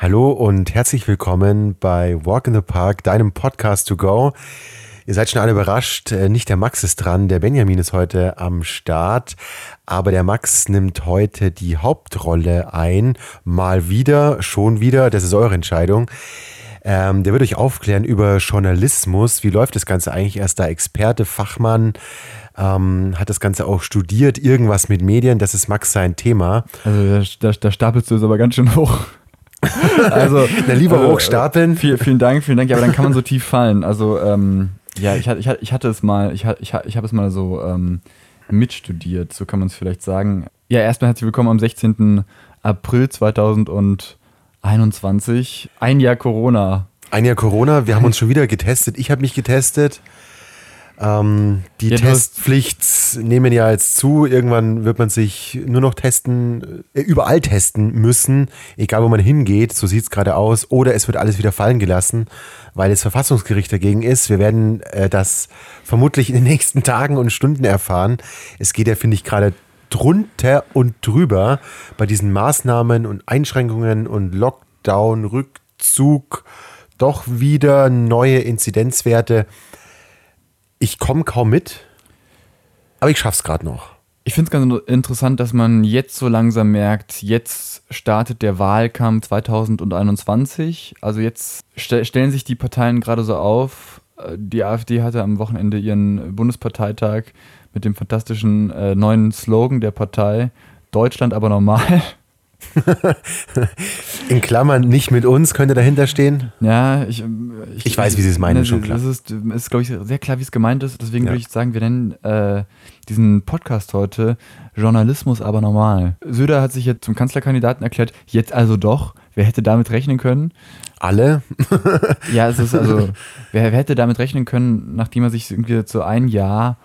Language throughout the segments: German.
Hallo und herzlich willkommen bei Walk in the Park, deinem Podcast to go. Ihr seid schon alle überrascht, äh, nicht der Max ist dran, der Benjamin ist heute am Start, aber der Max nimmt heute die Hauptrolle ein, mal wieder, schon wieder, das ist eure Entscheidung. Ähm, der wird euch aufklären über Journalismus, wie läuft das Ganze eigentlich, er ist da Experte, Fachmann, ähm, hat das Ganze auch studiert, irgendwas mit Medien, das ist Max sein Thema. Also da, da stapelst du es aber ganz schön hoch. Also, Na, lieber also, hochstapeln. Viel, vielen Dank, vielen Dank. Ja, aber dann kann man so tief fallen. Also, ähm, ja, ich, ich, ich hatte es mal, ich, ich, ich habe es mal so ähm, mitstudiert, so kann man es vielleicht sagen. Ja, erstmal herzlich willkommen am 16. April 2021. Ein Jahr Corona. Ein Jahr Corona, wir haben uns schon wieder getestet. Ich habe mich getestet. Ähm, die ja, Testpflicht nehmen ja jetzt zu. Irgendwann wird man sich nur noch testen, äh, überall testen müssen, egal wo man hingeht. So sieht es gerade aus. Oder es wird alles wieder fallen gelassen, weil das Verfassungsgericht dagegen ist. Wir werden äh, das vermutlich in den nächsten Tagen und Stunden erfahren. Es geht ja, finde ich, gerade drunter und drüber bei diesen Maßnahmen und Einschränkungen und Lockdown, Rückzug, doch wieder neue Inzidenzwerte ich komme kaum mit, aber ich schaff's gerade noch. Ich finde es ganz interessant, dass man jetzt so langsam merkt, jetzt startet der Wahlkampf 2021. Also jetzt st stellen sich die Parteien gerade so auf. Äh, die AfD hatte am Wochenende ihren Bundesparteitag mit dem fantastischen äh, neuen Slogan der Partei Deutschland aber normal. In Klammern nicht mit uns könnte dahinter stehen. Ja, ich, ich, ich weiß, wie Sie es meinen, ne, schon klar. Es ist, ist glaube ich, sehr klar, wie es gemeint ist. Deswegen ja. würde ich sagen, wir nennen äh, diesen Podcast heute Journalismus aber normal. Söder hat sich jetzt zum Kanzlerkandidaten erklärt, jetzt also doch. Wer hätte damit rechnen können? Alle? ja, es ist also, wer, wer hätte damit rechnen können, nachdem er sich irgendwie so ein Jahr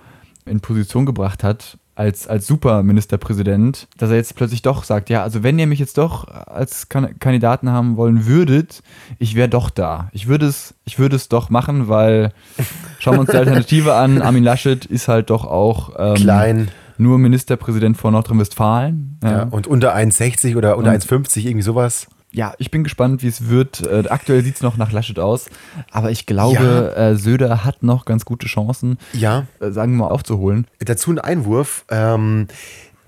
in Position gebracht hat, als, als Superministerpräsident, dass er jetzt plötzlich doch sagt, ja, also wenn ihr mich jetzt doch als Kandidaten haben wollen würdet, ich wäre doch da. Ich würde es, ich würde es doch machen, weil schauen wir uns die Alternative an. Armin Laschet ist halt doch auch ähm, klein. Nur Ministerpräsident von Nordrhein-Westfalen. Ja. ja. und unter 1,60 oder unter 1,50, irgendwie sowas ja, ich bin gespannt, wie es wird. Äh, aktuell sieht es noch nach Laschet aus, aber ich glaube, ja. äh, Söder hat noch ganz gute Chancen, ja. äh, sagen wir mal, aufzuholen. Dazu ein Einwurf. Ähm,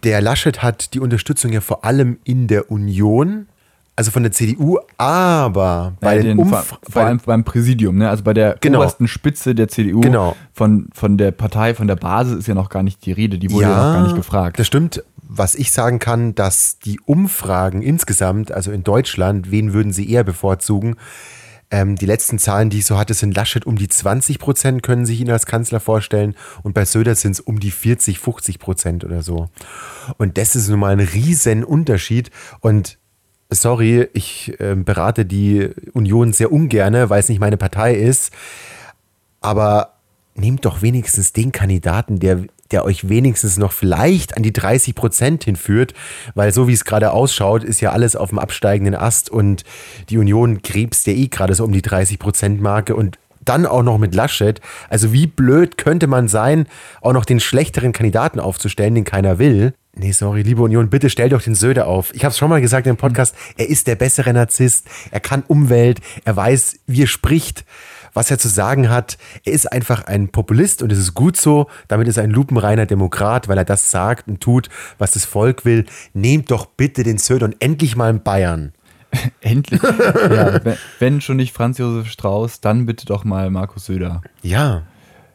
der Laschet hat die Unterstützung ja vor allem in der Union, also von der CDU, aber bei ja, den, den vor, vor allem beim Präsidium, ne? also bei der genau. obersten Spitze der CDU, genau. von, von der Partei, von der Basis ist ja noch gar nicht die Rede, die wurde ja, ja noch gar nicht gefragt. Das stimmt, was ich sagen kann, dass die Umfragen insgesamt, also in Deutschland, wen würden sie eher bevorzugen? Ähm, die letzten Zahlen, die ich so hatte, sind Laschet um die 20 Prozent, können sich ihn als Kanzler vorstellen. Und bei Söder sind es um die 40, 50 Prozent oder so. Und das ist nun mal ein riesen Unterschied. Und sorry, ich äh, berate die Union sehr ungerne, weil es nicht meine Partei ist. Aber nehmt doch wenigstens den Kandidaten, der der euch wenigstens noch vielleicht an die 30 Prozent hinführt, weil so wie es gerade ausschaut, ist ja alles auf dem absteigenden Ast und die Union krebst ja eh gerade so um die 30 Prozent Marke und dann auch noch mit Laschet. Also wie blöd könnte man sein, auch noch den schlechteren Kandidaten aufzustellen, den keiner will. Nee, sorry, liebe Union, bitte stellt doch den Söder auf. Ich habe es schon mal gesagt im Podcast, er ist der bessere Narzisst, er kann Umwelt, er weiß, wie er spricht was er zu sagen hat. Er ist einfach ein Populist und es ist gut so. Damit ist er ein lupenreiner Demokrat, weil er das sagt und tut, was das Volk will. Nehmt doch bitte den Söder und endlich mal in Bayern. Endlich. ja, wenn schon nicht Franz Josef Strauß, dann bitte doch mal Markus Söder. Ja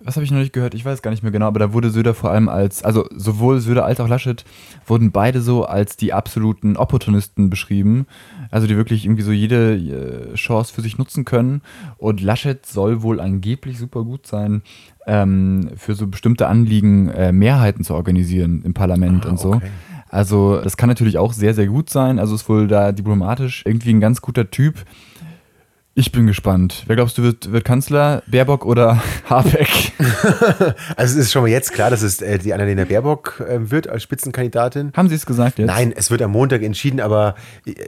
was habe ich noch nicht gehört? Ich weiß gar nicht mehr genau, aber da wurde Söder vor allem als, also sowohl Söder als auch Laschet wurden beide so als die absoluten Opportunisten beschrieben. Also die wirklich irgendwie so jede äh, Chance für sich nutzen können. Und Laschet soll wohl angeblich super gut sein, ähm, für so bestimmte Anliegen äh, Mehrheiten zu organisieren im Parlament ah, und so. Okay. Also das kann natürlich auch sehr, sehr gut sein. Also ist wohl da diplomatisch irgendwie ein ganz guter Typ. Ich bin gespannt. Wer glaubst du wird, wird Kanzler? Baerbock oder Habeck? also es ist schon mal jetzt klar, dass es äh, die Annalena Baerbock äh, wird als Spitzenkandidatin. Haben Sie es gesagt jetzt? Nein, es wird am Montag entschieden, aber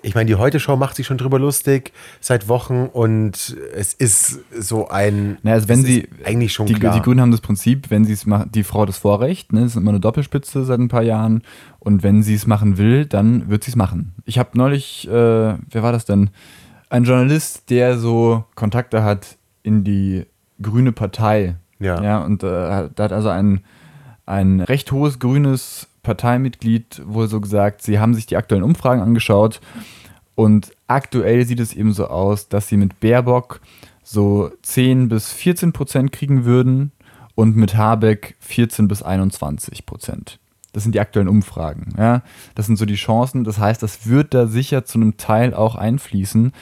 ich meine, die Heute-Show macht sich schon drüber lustig seit Wochen und es ist so ein. Naja, also wenn Sie eigentlich schon die, klar. Die Grünen haben das Prinzip, wenn sie es machen, die Frau das Vorrecht, ne, das ist immer eine Doppelspitze seit ein paar Jahren und wenn sie es machen will, dann wird sie es machen. Ich habe neulich, äh, wer war das denn? Ein Journalist, der so Kontakte hat in die grüne Partei. Ja. ja und äh, da hat also ein, ein recht hohes grünes Parteimitglied wohl so gesagt, sie haben sich die aktuellen Umfragen angeschaut und aktuell sieht es eben so aus, dass sie mit Baerbock so 10 bis 14 Prozent kriegen würden und mit Habeck 14 bis 21 Prozent. Das sind die aktuellen Umfragen. Ja? Das sind so die Chancen. Das heißt, das wird da sicher zu einem Teil auch einfließen.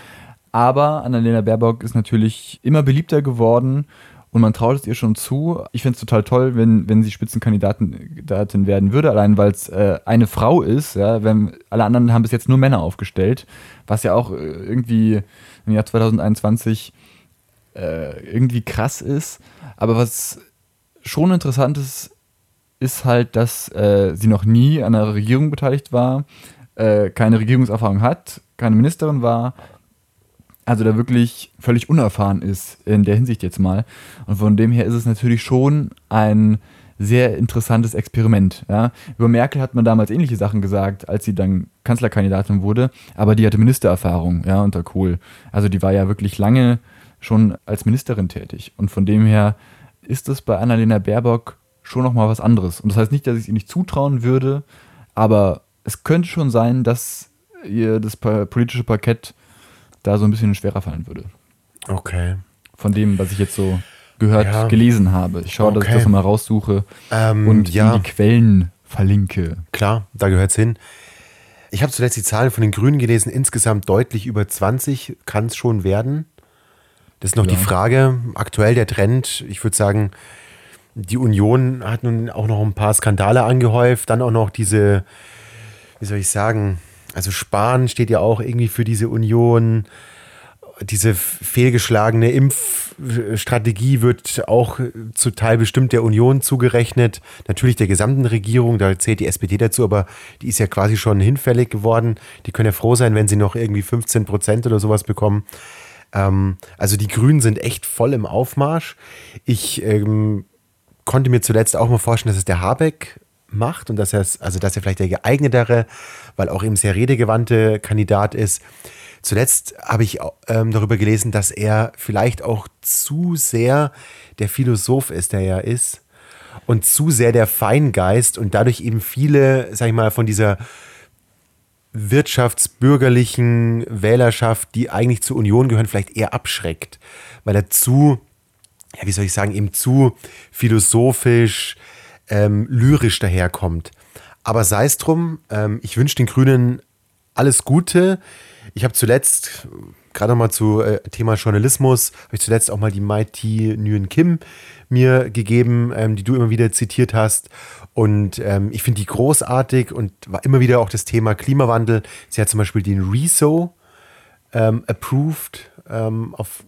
Aber Annalena Baerbock ist natürlich immer beliebter geworden und man traut es ihr schon zu. Ich finde es total toll, wenn, wenn sie Spitzenkandidatin werden würde, allein weil es äh, eine Frau ist. Ja? Wenn, alle anderen haben bis jetzt nur Männer aufgestellt, was ja auch äh, irgendwie im Jahr 2021 äh, irgendwie krass ist. Aber was schon interessant ist, ist halt, dass äh, sie noch nie an einer Regierung beteiligt war, äh, keine Regierungserfahrung hat, keine Ministerin war, also da wirklich völlig unerfahren ist in der Hinsicht jetzt mal. Und von dem her ist es natürlich schon ein sehr interessantes Experiment. Ja. Über Merkel hat man damals ähnliche Sachen gesagt, als sie dann Kanzlerkandidatin wurde, aber die hatte Ministererfahrung, ja, unter Kohl. Also die war ja wirklich lange schon als Ministerin tätig. Und von dem her ist es bei Annalena Baerbock schon nochmal was anderes. Und das heißt nicht, dass ich es ihr nicht zutrauen würde, aber es könnte schon sein, dass ihr das politische Parkett da so ein bisschen schwerer fallen würde. Okay. Von dem, was ich jetzt so gehört, Ja. gelesen habe. Ich schaue, dass ich Okay. das mal raussuche Ähm, und ja. die Quellen verlinke. Klar, da gehört's hin. Ich habe zuletzt die Zahlen von den Grünen gelesen, insgesamt deutlich über 20 kann es schon werden. Das ist noch Ja. die Frage. Aktuell der Trend, ich würde sagen, die Union hat nun auch noch ein paar Skandale angehäuft, dann auch noch diese, wie soll ich sagen, also Spahn steht ja auch irgendwie für diese Union. Diese fehlgeschlagene Impfstrategie wird auch zu Teil bestimmt der Union zugerechnet. Natürlich der gesamten Regierung, da zählt die SPD dazu, aber die ist ja quasi schon hinfällig geworden. Die können ja froh sein, wenn sie noch irgendwie 15 Prozent oder sowas bekommen. Ähm, also die Grünen sind echt voll im Aufmarsch. Ich ähm, konnte mir zuletzt auch mal vorstellen, dass es der Habeck macht und dass er also dass er vielleicht der geeignetere, weil auch eben sehr redegewandte Kandidat ist. Zuletzt habe ich ähm, darüber gelesen, dass er vielleicht auch zu sehr der Philosoph ist, der er ist, und zu sehr der Feingeist und dadurch eben viele, sag ich mal, von dieser wirtschaftsbürgerlichen Wählerschaft, die eigentlich zur Union gehören, vielleicht eher abschreckt, weil er zu, ja, wie soll ich sagen, eben zu philosophisch, ähm, lyrisch daherkommt. Aber sei es drum, ähm, ich wünsche den Grünen alles Gute. Ich habe zuletzt, gerade nochmal zu äh, Thema Journalismus, habe ich zuletzt auch mal die Mighty Nguyen Kim mir gegeben, ähm, die du immer wieder zitiert hast. Und ähm, ich finde die großartig und war immer wieder auch das Thema Klimawandel. Sie hat zum Beispiel den Reso ähm, approved, ähm, auf,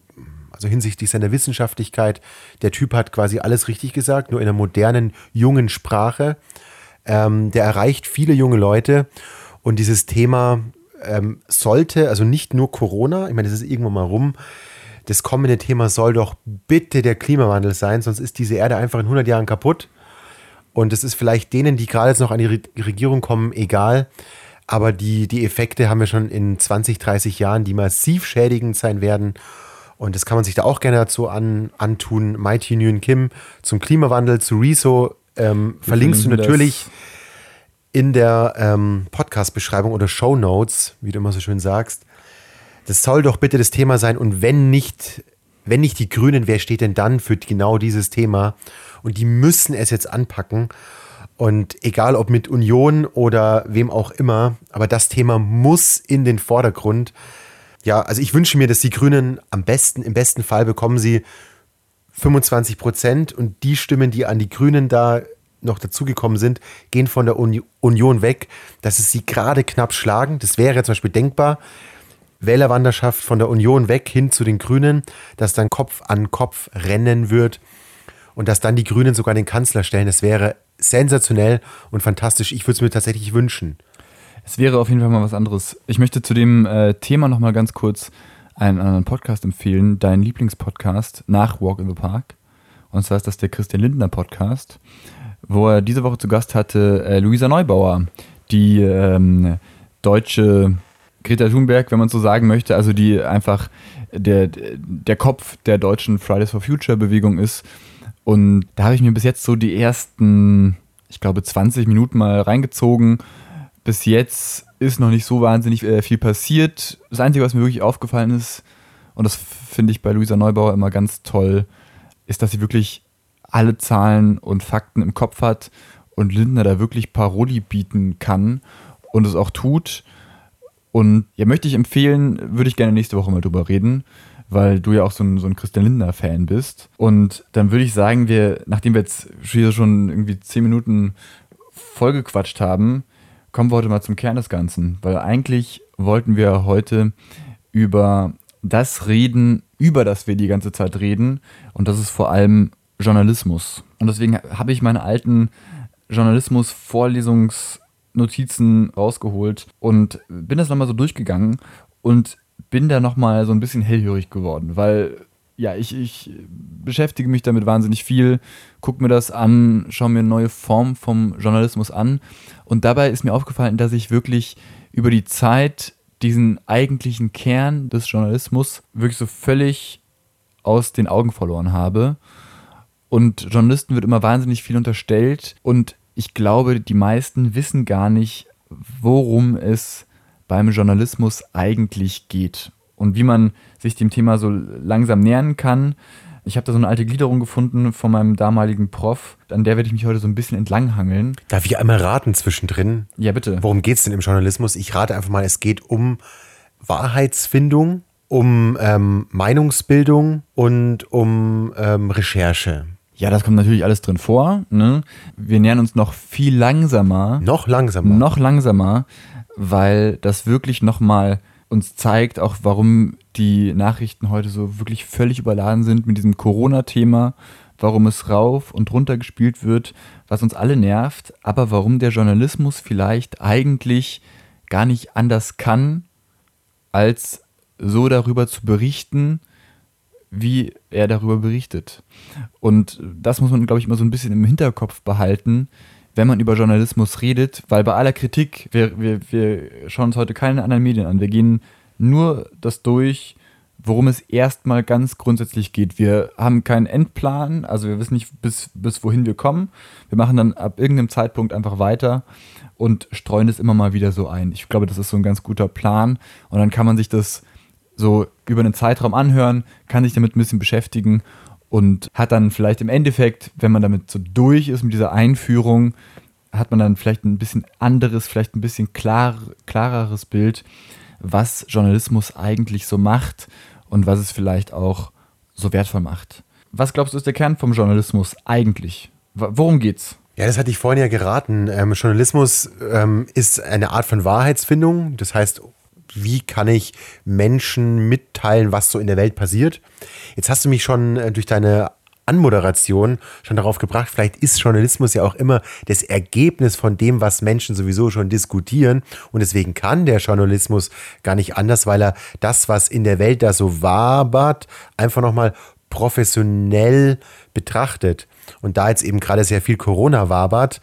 also hinsichtlich seiner Wissenschaftlichkeit. Der Typ hat quasi alles richtig gesagt, nur in einer modernen, jungen Sprache. Ähm, der erreicht viele junge Leute und dieses Thema ähm, sollte, also nicht nur Corona, ich meine, das ist irgendwann mal rum, das kommende Thema soll doch bitte der Klimawandel sein, sonst ist diese Erde einfach in 100 Jahren kaputt. Und es ist vielleicht denen, die gerade jetzt noch an die Re Regierung kommen, egal. Aber die, die Effekte haben wir schon in 20, 30 Jahren, die massiv schädigend sein werden. Und das kann man sich da auch gerne dazu an, antun. Mighty Nguyen Kim zum Klimawandel, zu Rezo ähm, verlinkst du natürlich in der ähm, Podcast-Beschreibung oder Show Notes, wie du immer so schön sagst. Das soll doch bitte das Thema sein. Und wenn nicht, wenn nicht die Grünen, wer steht denn dann für genau dieses Thema? Und die müssen es jetzt anpacken. Und egal ob mit Union oder wem auch immer, aber das Thema muss in den Vordergrund. Ja, also ich wünsche mir, dass die Grünen am besten, im besten Fall bekommen sie 25 Prozent und die Stimmen, die an die Grünen da noch dazugekommen sind, gehen von der Uni Union weg, dass es sie gerade knapp schlagen. Das wäre zum Beispiel denkbar. Wählerwanderschaft von der Union weg hin zu den Grünen, dass dann Kopf an Kopf rennen wird und dass dann die Grünen sogar den Kanzler stellen. Das wäre sensationell und fantastisch. Ich würde es mir tatsächlich wünschen. Es wäre auf jeden Fall mal was anderes. Ich möchte zu dem äh, Thema noch mal ganz kurz einen anderen Podcast empfehlen, deinen Lieblingspodcast nach Walk in the Park. Und zwar ist das der Christian Lindner Podcast, wo er diese Woche zu Gast hatte äh, Luisa Neubauer, die ähm, deutsche Greta Thunberg, wenn man so sagen möchte, also die einfach der, der Kopf der deutschen Fridays for Future Bewegung ist. Und da habe ich mir bis jetzt so die ersten, ich glaube, 20 Minuten mal reingezogen. Bis jetzt ist noch nicht so wahnsinnig äh, viel passiert. Das Einzige, was mir wirklich aufgefallen ist, und das finde ich bei Luisa Neubauer immer ganz toll, ist, dass sie wirklich alle Zahlen und Fakten im Kopf hat und Lindner da wirklich Paroli bieten kann und es auch tut. Und ja, möchte ich empfehlen, würde ich gerne nächste Woche mal drüber reden, weil du ja auch so ein, so ein Christian Lindner-Fan bist. Und dann würde ich sagen, wir, nachdem wir jetzt hier schon irgendwie zehn Minuten vollgequatscht haben, kommen wir heute mal zum Kern des Ganzen. Weil eigentlich wollten wir heute über das reden, über das wir die ganze Zeit reden. Und das ist vor allem Journalismus. Und deswegen habe ich meine alten Journalismus-Vorlesungs- Notizen rausgeholt und bin das nochmal so durchgegangen und bin da nochmal so ein bisschen hellhörig geworden, weil ja, ich, ich beschäftige mich damit wahnsinnig viel, gucke mir das an, schaue mir neue Formen vom Journalismus an. Und dabei ist mir aufgefallen, dass ich wirklich über die Zeit diesen eigentlichen Kern des Journalismus wirklich so völlig aus den Augen verloren habe. Und Journalisten wird immer wahnsinnig viel unterstellt. Und ich glaube, die meisten wissen gar nicht, worum es beim Journalismus eigentlich geht. Und wie man sich dem Thema so langsam nähern kann. Ich habe da so eine alte Gliederung gefunden von meinem damaligen Prof, an der werde ich mich heute so ein bisschen entlanghangeln. Darf ich einmal raten zwischendrin? Ja, bitte. Worum geht es denn im Journalismus? Ich rate einfach mal, es geht um Wahrheitsfindung, um ähm, Meinungsbildung und um ähm, Recherche. Ja, das kommt natürlich alles drin vor. Ne? Wir nähern uns noch viel langsamer. Noch langsamer. Noch langsamer, weil das wirklich nochmal uns zeigt, auch warum die Nachrichten heute so wirklich völlig überladen sind mit diesem Corona-Thema, warum es rauf und runter gespielt wird, was uns alle nervt, aber warum der Journalismus vielleicht eigentlich gar nicht anders kann, als so darüber zu berichten, wie er darüber berichtet. Und das muss man, glaube ich, immer so ein bisschen im Hinterkopf behalten, wenn man über Journalismus redet, weil bei aller Kritik, wir, wir, wir schauen uns heute keine anderen Medien an, wir gehen nur das durch, worum es erstmal ganz grundsätzlich geht. Wir haben keinen Endplan, also wir wissen nicht, bis, bis wohin wir kommen. Wir machen dann ab irgendeinem Zeitpunkt einfach weiter und streuen es immer mal wieder so ein. Ich glaube, das ist so ein ganz guter Plan und dann kann man sich das so über einen Zeitraum anhören, kann sich damit ein bisschen beschäftigen und hat dann vielleicht im Endeffekt, wenn man damit so durch ist mit dieser Einführung, hat man dann vielleicht ein bisschen anderes, vielleicht ein bisschen klar, klareres Bild, was Journalismus eigentlich so macht und was es vielleicht auch so wertvoll macht. Was glaubst du ist der Kern vom Journalismus eigentlich? Worum geht's? Ja, das hatte ich vorhin ja geraten. Ähm, Journalismus ähm, ist eine Art von Wahrheitsfindung. Das heißt, wie kann ich Menschen mitteilen, was so in der Welt passiert. Jetzt hast du mich schon äh, durch deine Anmoderation schon darauf gebracht, vielleicht ist Journalismus ja auch immer das Ergebnis von dem, was Menschen sowieso schon diskutieren. Und deswegen kann der Journalismus gar nicht anders, weil er das, was in der Welt da so wabert, einfach nochmal professionell betrachtet. Und da jetzt eben gerade sehr viel Corona wabert,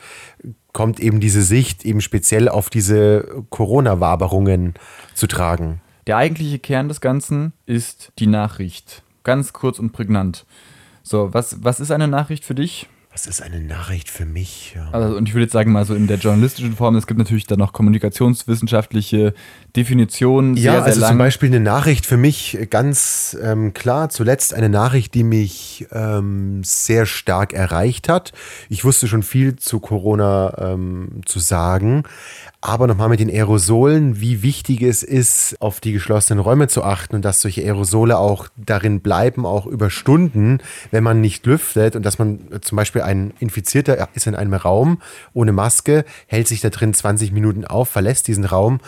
kommt eben diese Sicht eben speziell auf diese Corona-Waberungen zu tragen. Der eigentliche Kern des Ganzen ist die Nachricht. Ganz kurz und prägnant. So, was, was ist eine Nachricht für dich? Was ist eine Nachricht für mich? Ja. Also, und ich würde jetzt sagen, mal so in der journalistischen Form, es gibt natürlich dann noch kommunikationswissenschaftliche Definitionen. Sehr, ja, sehr also lang. zum Beispiel eine Nachricht für mich ganz ähm, klar, zuletzt eine Nachricht, die mich ähm, sehr stark erreicht hat. Ich wusste schon viel zu Corona ähm, zu sagen, aber nochmal mit den Aerosolen, wie wichtig es ist, auf die geschlossenen Räume zu achten und dass solche Aerosole auch darin bleiben, auch über Stunden, wenn man nicht lüftet und dass man zum Beispiel ein Infizierter ist in einem Raum ohne Maske, hält sich da drin 20 Minuten auf, verlässt diesen Raum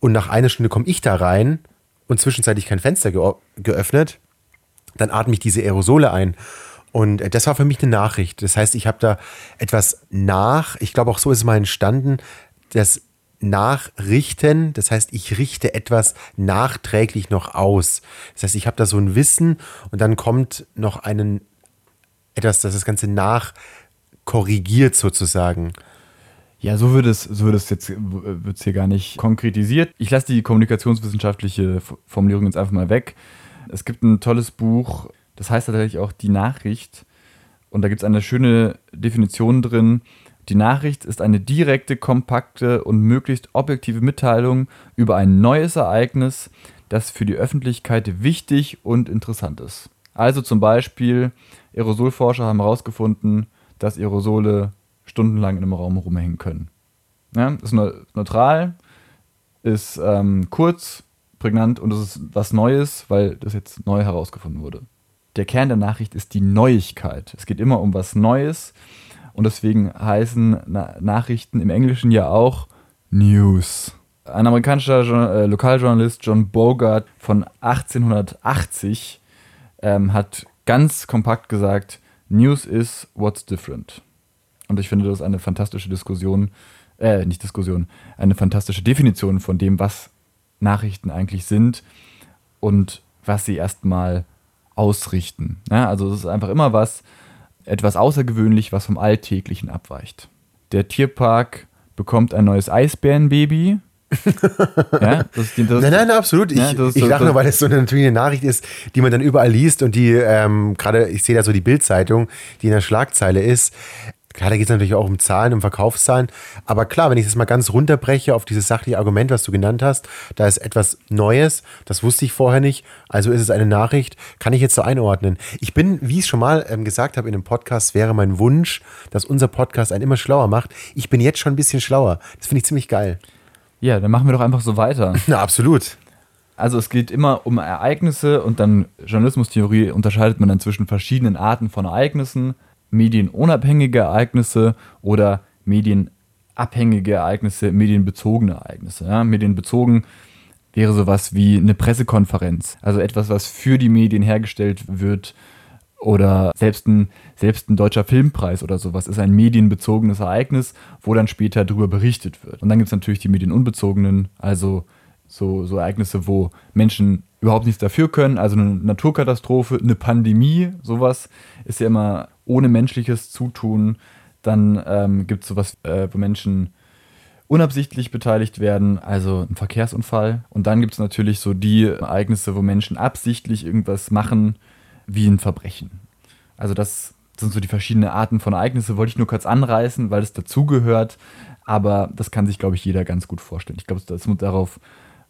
und nach einer Stunde komme ich da rein und zwischenzeitlich kein Fenster ge geöffnet, dann atme ich diese Aerosole ein. Und äh, das war für mich eine Nachricht. Das heißt, ich habe da etwas nach, ich glaube auch so ist es mal entstanden, das nachrichten. Das heißt, ich richte etwas nachträglich noch aus. Das heißt, ich habe da so ein Wissen und dann kommt noch einen etwas, das das Ganze nachkorrigiert sozusagen. Ja, so wird es, so wird es jetzt wird's hier gar nicht konkretisiert. Ich lasse die kommunikationswissenschaftliche Formulierung jetzt einfach mal weg. Es gibt ein tolles Buch, das heißt tatsächlich auch Die Nachricht. Und da gibt es eine schöne Definition drin. Die Nachricht ist eine direkte, kompakte und möglichst objektive Mitteilung über ein neues Ereignis, das für die Öffentlichkeit wichtig und interessant ist. Also zum Beispiel, Aerosolforscher haben herausgefunden, dass Aerosole stundenlang in einem Raum rumhängen können. Ja, ist neutral, ist ähm, kurz, prägnant und es ist was Neues, weil das jetzt neu herausgefunden wurde. Der Kern der Nachricht ist die Neuigkeit. Es geht immer um was Neues und deswegen heißen Na Nachrichten im Englischen ja auch News. Ein amerikanischer äh, Lokaljournalist John Bogart von 1880 ähm, hat ganz kompakt gesagt, News is what's different. Und ich finde, das eine fantastische Diskussion, äh, nicht Diskussion, eine fantastische Definition von dem, was Nachrichten eigentlich sind und was sie erstmal ausrichten. Ja, also es ist einfach immer was, etwas außergewöhnlich, was vom Alltäglichen abweicht. Der Tierpark bekommt ein neues Eisbärenbaby. ja, das, das, nein, nein, absolut. Ich, ja, ich lache nur, weil es so eine, natürlich eine Nachricht ist, die man dann überall liest und die ähm, gerade, ich sehe da so die Bildzeitung, die in der Schlagzeile ist. Klar, da geht es natürlich auch um Zahlen, um Verkaufszahlen. Aber klar, wenn ich das mal ganz runterbreche auf dieses sachliche Argument, was du genannt hast, da ist etwas Neues, das wusste ich vorher nicht, also ist es eine Nachricht, kann ich jetzt so einordnen. Ich bin, wie ich schon mal ähm, gesagt habe in einem Podcast, wäre mein Wunsch, dass unser Podcast einen immer schlauer macht. Ich bin jetzt schon ein bisschen schlauer. Das finde ich ziemlich geil. Ja, dann machen wir doch einfach so weiter. Na, absolut. Also es geht immer um Ereignisse und dann Journalismustheorie unterscheidet man dann zwischen verschiedenen Arten von Ereignissen medienunabhängige Ereignisse oder medienabhängige Ereignisse, medienbezogene Ereignisse. Ja, medienbezogen wäre sowas wie eine Pressekonferenz, also etwas, was für die Medien hergestellt wird oder selbst ein, selbst ein deutscher Filmpreis oder sowas ist ein medienbezogenes Ereignis, wo dann später darüber berichtet wird. Und dann gibt es natürlich die medienunbezogenen, also so, so Ereignisse, wo Menschen überhaupt nichts dafür können, also eine Naturkatastrophe, eine Pandemie, sowas ist ja immer ohne menschliches Zutun. Dann ähm, gibt es sowas, äh, wo Menschen unabsichtlich beteiligt werden, also ein Verkehrsunfall. Und dann gibt es natürlich so die Ereignisse, wo Menschen absichtlich irgendwas machen, wie ein Verbrechen. Also das sind so die verschiedenen Arten von Ereignissen, wollte ich nur kurz anreißen, weil es dazugehört. Aber das kann sich, glaube ich, jeder ganz gut vorstellen. Ich glaube, darauf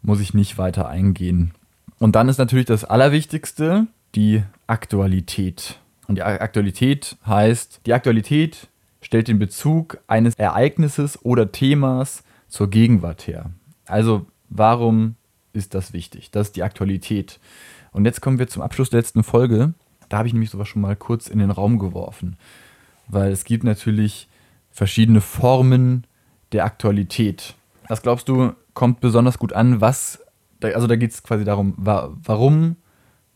muss ich nicht weiter eingehen. Und dann ist natürlich das Allerwichtigste die Aktualität. Und die Aktualität heißt, die Aktualität stellt den Bezug eines Ereignisses oder Themas zur Gegenwart her. Also warum ist das wichtig? Das ist die Aktualität. Und jetzt kommen wir zum Abschluss der letzten Folge. Da habe ich nämlich sowas schon mal kurz in den Raum geworfen. Weil es gibt natürlich verschiedene Formen der Aktualität. Was glaubst du, kommt besonders gut an? Was, also da geht es quasi darum, warum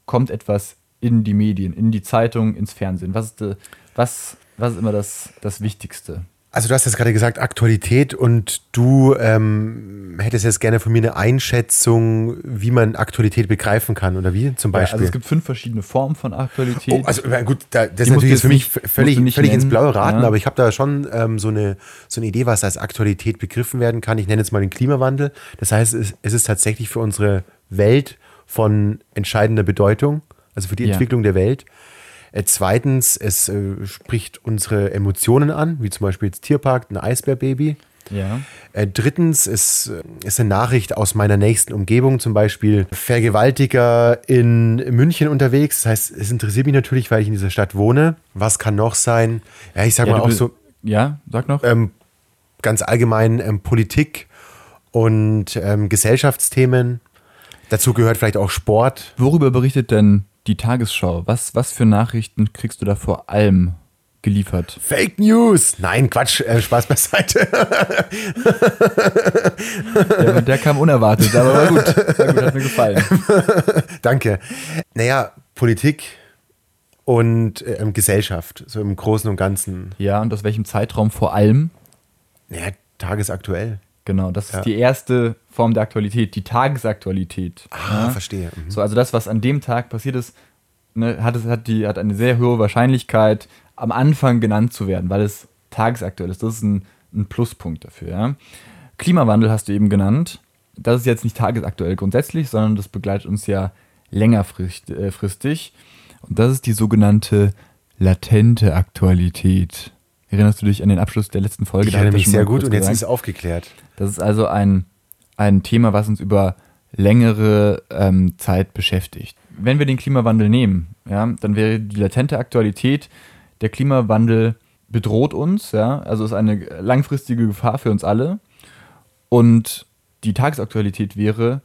kommt etwas in die Medien, in die Zeitung, ins Fernsehen? Was ist, was, was ist immer das, das Wichtigste? Also du hast jetzt gerade gesagt Aktualität und du ähm, hättest jetzt gerne von mir eine Einschätzung, wie man Aktualität begreifen kann oder wie zum Beispiel. Ja, also es gibt fünf verschiedene Formen von Aktualität. Oh, also gut, da, das ist natürlich jetzt für mich völlig, völlig ins Blaue raten, ja. aber ich habe da schon ähm, so, eine, so eine Idee, was als Aktualität begriffen werden kann. Ich nenne jetzt mal den Klimawandel. Das heißt, es, es ist tatsächlich für unsere Welt von entscheidender Bedeutung also für die ja. Entwicklung der Welt. Äh, zweitens, es äh, spricht unsere Emotionen an, wie zum Beispiel jetzt Tierpark, ein Eisbärbaby. Ja. Äh, drittens ist, äh, ist eine Nachricht aus meiner nächsten Umgebung, zum Beispiel Vergewaltiger in München unterwegs. Das heißt, es interessiert mich natürlich, weil ich in dieser Stadt wohne. Was kann noch sein? Ja, ich sag ja, mal auch so. Ja, sag noch. Ähm, ganz allgemein ähm, Politik und ähm, Gesellschaftsthemen. Dazu gehört vielleicht auch Sport. Worüber berichtet denn die Tagesschau. Was, was für Nachrichten kriegst du da vor allem geliefert? Fake News! Nein, Quatsch, äh, Spaß beiseite. der, der kam unerwartet, aber war gut. War gut, hat mir gefallen. Danke. Naja, Politik und äh, Gesellschaft, so im Großen und Ganzen. Ja, und aus welchem Zeitraum vor allem? Naja, tagesaktuell. Genau, das ist ja. die erste Form der Aktualität, die Tagesaktualität. Ah, ja? verstehe. Mhm. So, also das, was an dem Tag passiert ist, ne, hat, es, hat, die, hat eine sehr hohe Wahrscheinlichkeit, am Anfang genannt zu werden, weil es tagesaktuell ist. Das ist ein ein Pluspunkt dafür. Ja? Klimawandel hast du eben genannt. Das ist jetzt nicht tagesaktuell grundsätzlich, sondern das begleitet uns ja längerfristig. Äh, Und das ist die sogenannte latente Aktualität. Erinnerst du dich an den Abschluss der letzten Folge? Ich erinnere mich sehr gut und jetzt ist es aufgeklärt. Das ist also ein, ein Thema, was uns über längere ähm, Zeit beschäftigt. Wenn wir den Klimawandel nehmen, ja, dann wäre die latente Aktualität, der Klimawandel bedroht uns, ja, also ist eine langfristige Gefahr für uns alle. Und die Tagesaktualität wäre,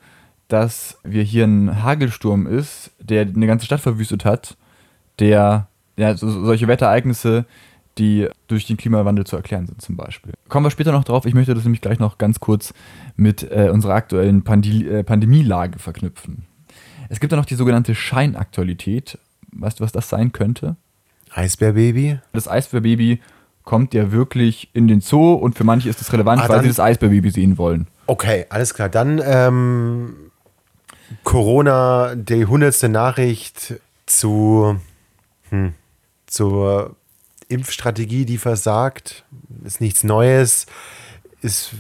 dass wir hier ein Hagelsturm ist, der eine ganze Stadt verwüstet hat, der ja, so, solche Wetterereignisse, die durch den Klimawandel zu erklären sind, zum Beispiel. Kommen wir später noch drauf. Ich möchte das nämlich gleich noch ganz kurz mit äh, unserer aktuellen Pandi äh, Pandemielage verknüpfen. Es gibt dann noch die sogenannte Scheinaktualität. Weißt du, was das sein könnte? Eisbärbaby? Das Eisbärbaby kommt ja wirklich in den Zoo und für manche ist das relevant, ah, weil sie das Eisbärbaby sehen wollen. Okay, alles klar. Dann ähm, Corona, die hundertste Nachricht zu, hm, zur Impfstrategie, die versagt, ist nichts Neues, ist.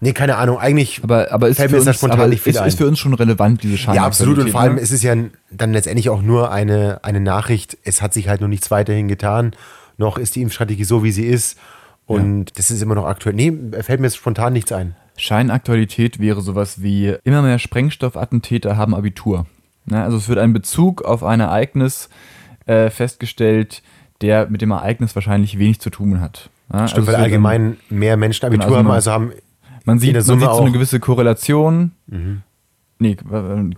Nee, keine Ahnung, eigentlich aber, aber ist fällt mir uns, spontan aber nicht viel ist, ein. ist für uns schon relevant, diese Scheinqualität. Ja, absolut. Und vor allem ne? ist es ja dann letztendlich auch nur eine, eine Nachricht. Es hat sich halt noch nichts weiterhin getan. Noch ist die Impfstrategie so, wie sie ist. Und ja. das ist immer noch aktuell. Nee, fällt mir jetzt spontan nichts ein. Scheinaktualität wäre sowas wie: immer mehr Sprengstoffattentäter haben Abitur. Also es wird ein Bezug auf ein Ereignis äh, festgestellt, der mit dem Ereignis wahrscheinlich wenig zu tun hat. Ja, Stimmt, also weil allgemein mehr Menschen Abitur genau, also haben, also haben man sieht, man sieht so eine gewisse Korrelation. Mhm. Nee,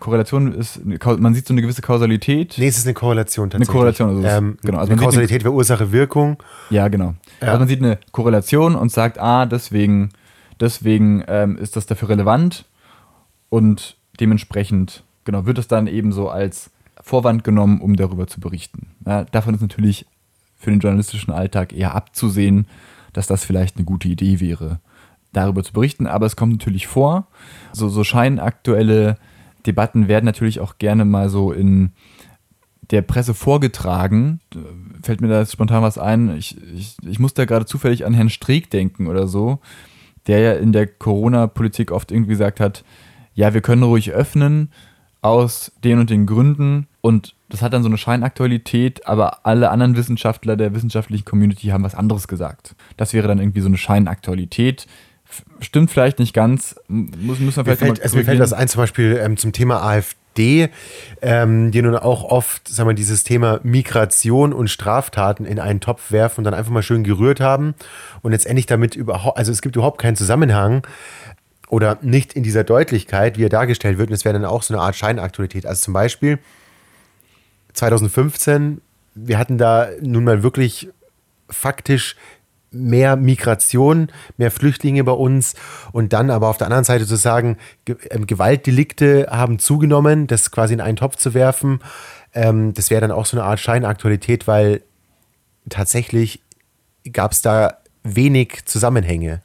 Korrelation ist, man sieht so eine gewisse Kausalität. Nee, es ist eine Korrelation tatsächlich. Eine Korrelation, also ähm, genau. Also eine Kausalität wäre Ursache, Wirkung. Ja, genau. Ja. Also man sieht eine Korrelation und sagt, ah, deswegen, deswegen ähm, ist das dafür relevant und dementsprechend, genau, wird es dann eben so als Vorwand genommen, um darüber zu berichten. Ja, davon ist natürlich für den journalistischen Alltag eher abzusehen, dass das vielleicht eine gute Idee wäre, darüber zu berichten. Aber es kommt natürlich vor. So, so scheinaktuelle Debatten werden natürlich auch gerne mal so in der Presse vorgetragen. Fällt mir da jetzt spontan was ein. Ich, ich, ich muss da gerade zufällig an Herrn Streeck denken oder so, der ja in der Corona-Politik oft irgendwie gesagt hat, ja, wir können ruhig öffnen aus den und den Gründen und das hat dann so eine Scheinaktualität, aber alle anderen Wissenschaftler der wissenschaftlichen Community haben was anderes gesagt. Das wäre dann irgendwie so eine Scheinaktualität. Stimmt vielleicht nicht ganz. Muss, müssen wir vielleicht mir fällt, also mir fällt das ein, zum Beispiel ähm, zum Thema AfD, ähm, die nun auch oft, sagen wir, dieses Thema Migration und Straftaten in einen Topf werfen und dann einfach mal schön gerührt haben und letztendlich damit überhaupt, also es gibt überhaupt keinen Zusammenhang oder nicht in dieser Deutlichkeit, wie er dargestellt wird. Und es wäre dann auch so eine Art Scheinaktualität. Also zum Beispiel 2015, wir hatten da nun mal wirklich faktisch mehr Migration, mehr Flüchtlinge bei uns und dann aber auf der anderen Seite zu sagen, ähm, Gewaltdelikte haben zugenommen, das quasi in einen Topf zu werfen, ähm, das wäre dann auch so eine Art Scheinaktualität, weil tatsächlich gab es da wenig Zusammenhänge.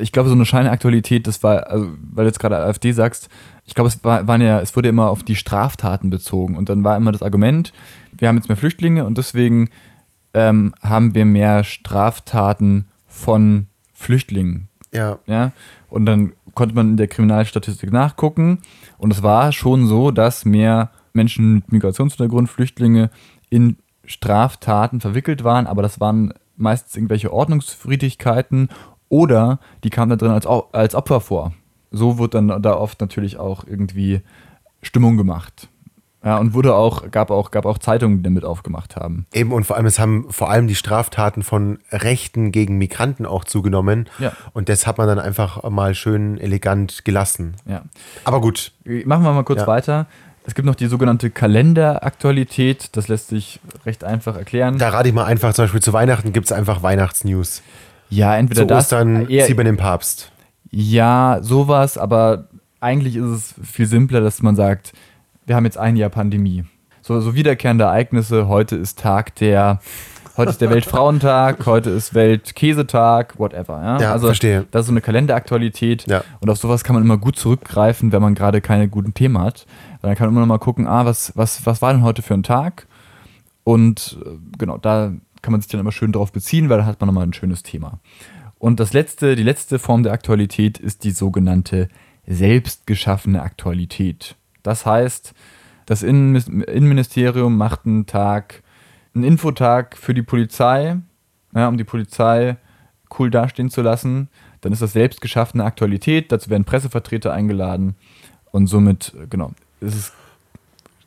Ich glaube, so eine Scheinaktualität, das war, also, weil du jetzt gerade AfD sagst, ich glaube, es war, waren ja, es wurde immer auf die Straftaten bezogen und dann war immer das Argument, wir haben jetzt mehr Flüchtlinge und deswegen ähm, haben wir mehr Straftaten von Flüchtlingen. Ja. ja. Und dann konnte man in der Kriminalstatistik nachgucken und es war schon so, dass mehr Menschen mit Migrationshintergrund, Flüchtlinge in Straftaten verwickelt waren, aber das waren meistens irgendwelche Ordnungswidrigkeiten oder die kamen da drin als, als Opfer vor. So wird dann da oft natürlich auch irgendwie Stimmung gemacht. Ja, und wurde auch, gab auch, gab auch Zeitungen, die damit aufgemacht haben. Eben, und vor allem, es haben vor allem die Straftaten von Rechten gegen Migranten auch zugenommen. Ja. Und das hat man dann einfach mal schön elegant gelassen. Ja. Aber gut. Machen wir mal kurz ja. weiter. Es gibt noch die sogenannte Kalenderaktualität. Das lässt sich recht einfach erklären. Da rate ich mal einfach, zum Beispiel zu Weihnachten gibt es einfach Weihnachtsnews. Ja, entweder Zu das. Ostern eher, sieht man den Papst. Ja, sowas, aber eigentlich ist es viel simpler, dass man sagt, wir haben jetzt ein Jahr Pandemie. So, so wiederkehrende Ereignisse, heute ist Tag der, heute ist der Weltfrauentag, heute ist Weltkäsetag, whatever. Ja, ja also verstehe. Das ist so eine Kalenderaktualität ja. und auf sowas kann man immer gut zurückgreifen, wenn man gerade keine guten Themen hat. Dann kann man immer noch mal gucken, ah, was, was, was war denn heute für ein Tag? Und äh, genau, da kann man sich dann immer schön darauf beziehen, weil da hat man nochmal ein schönes Thema. Und das letzte, die letzte Form der Aktualität ist die sogenannte selbstgeschaffene Aktualität. Das heißt, das Innenministerium macht einen Tag, einen Infotag für die Polizei, ja, um die Polizei cool dastehen zu lassen. Dann ist das selbstgeschaffene Aktualität, dazu werden Pressevertreter eingeladen und somit, genau, ist es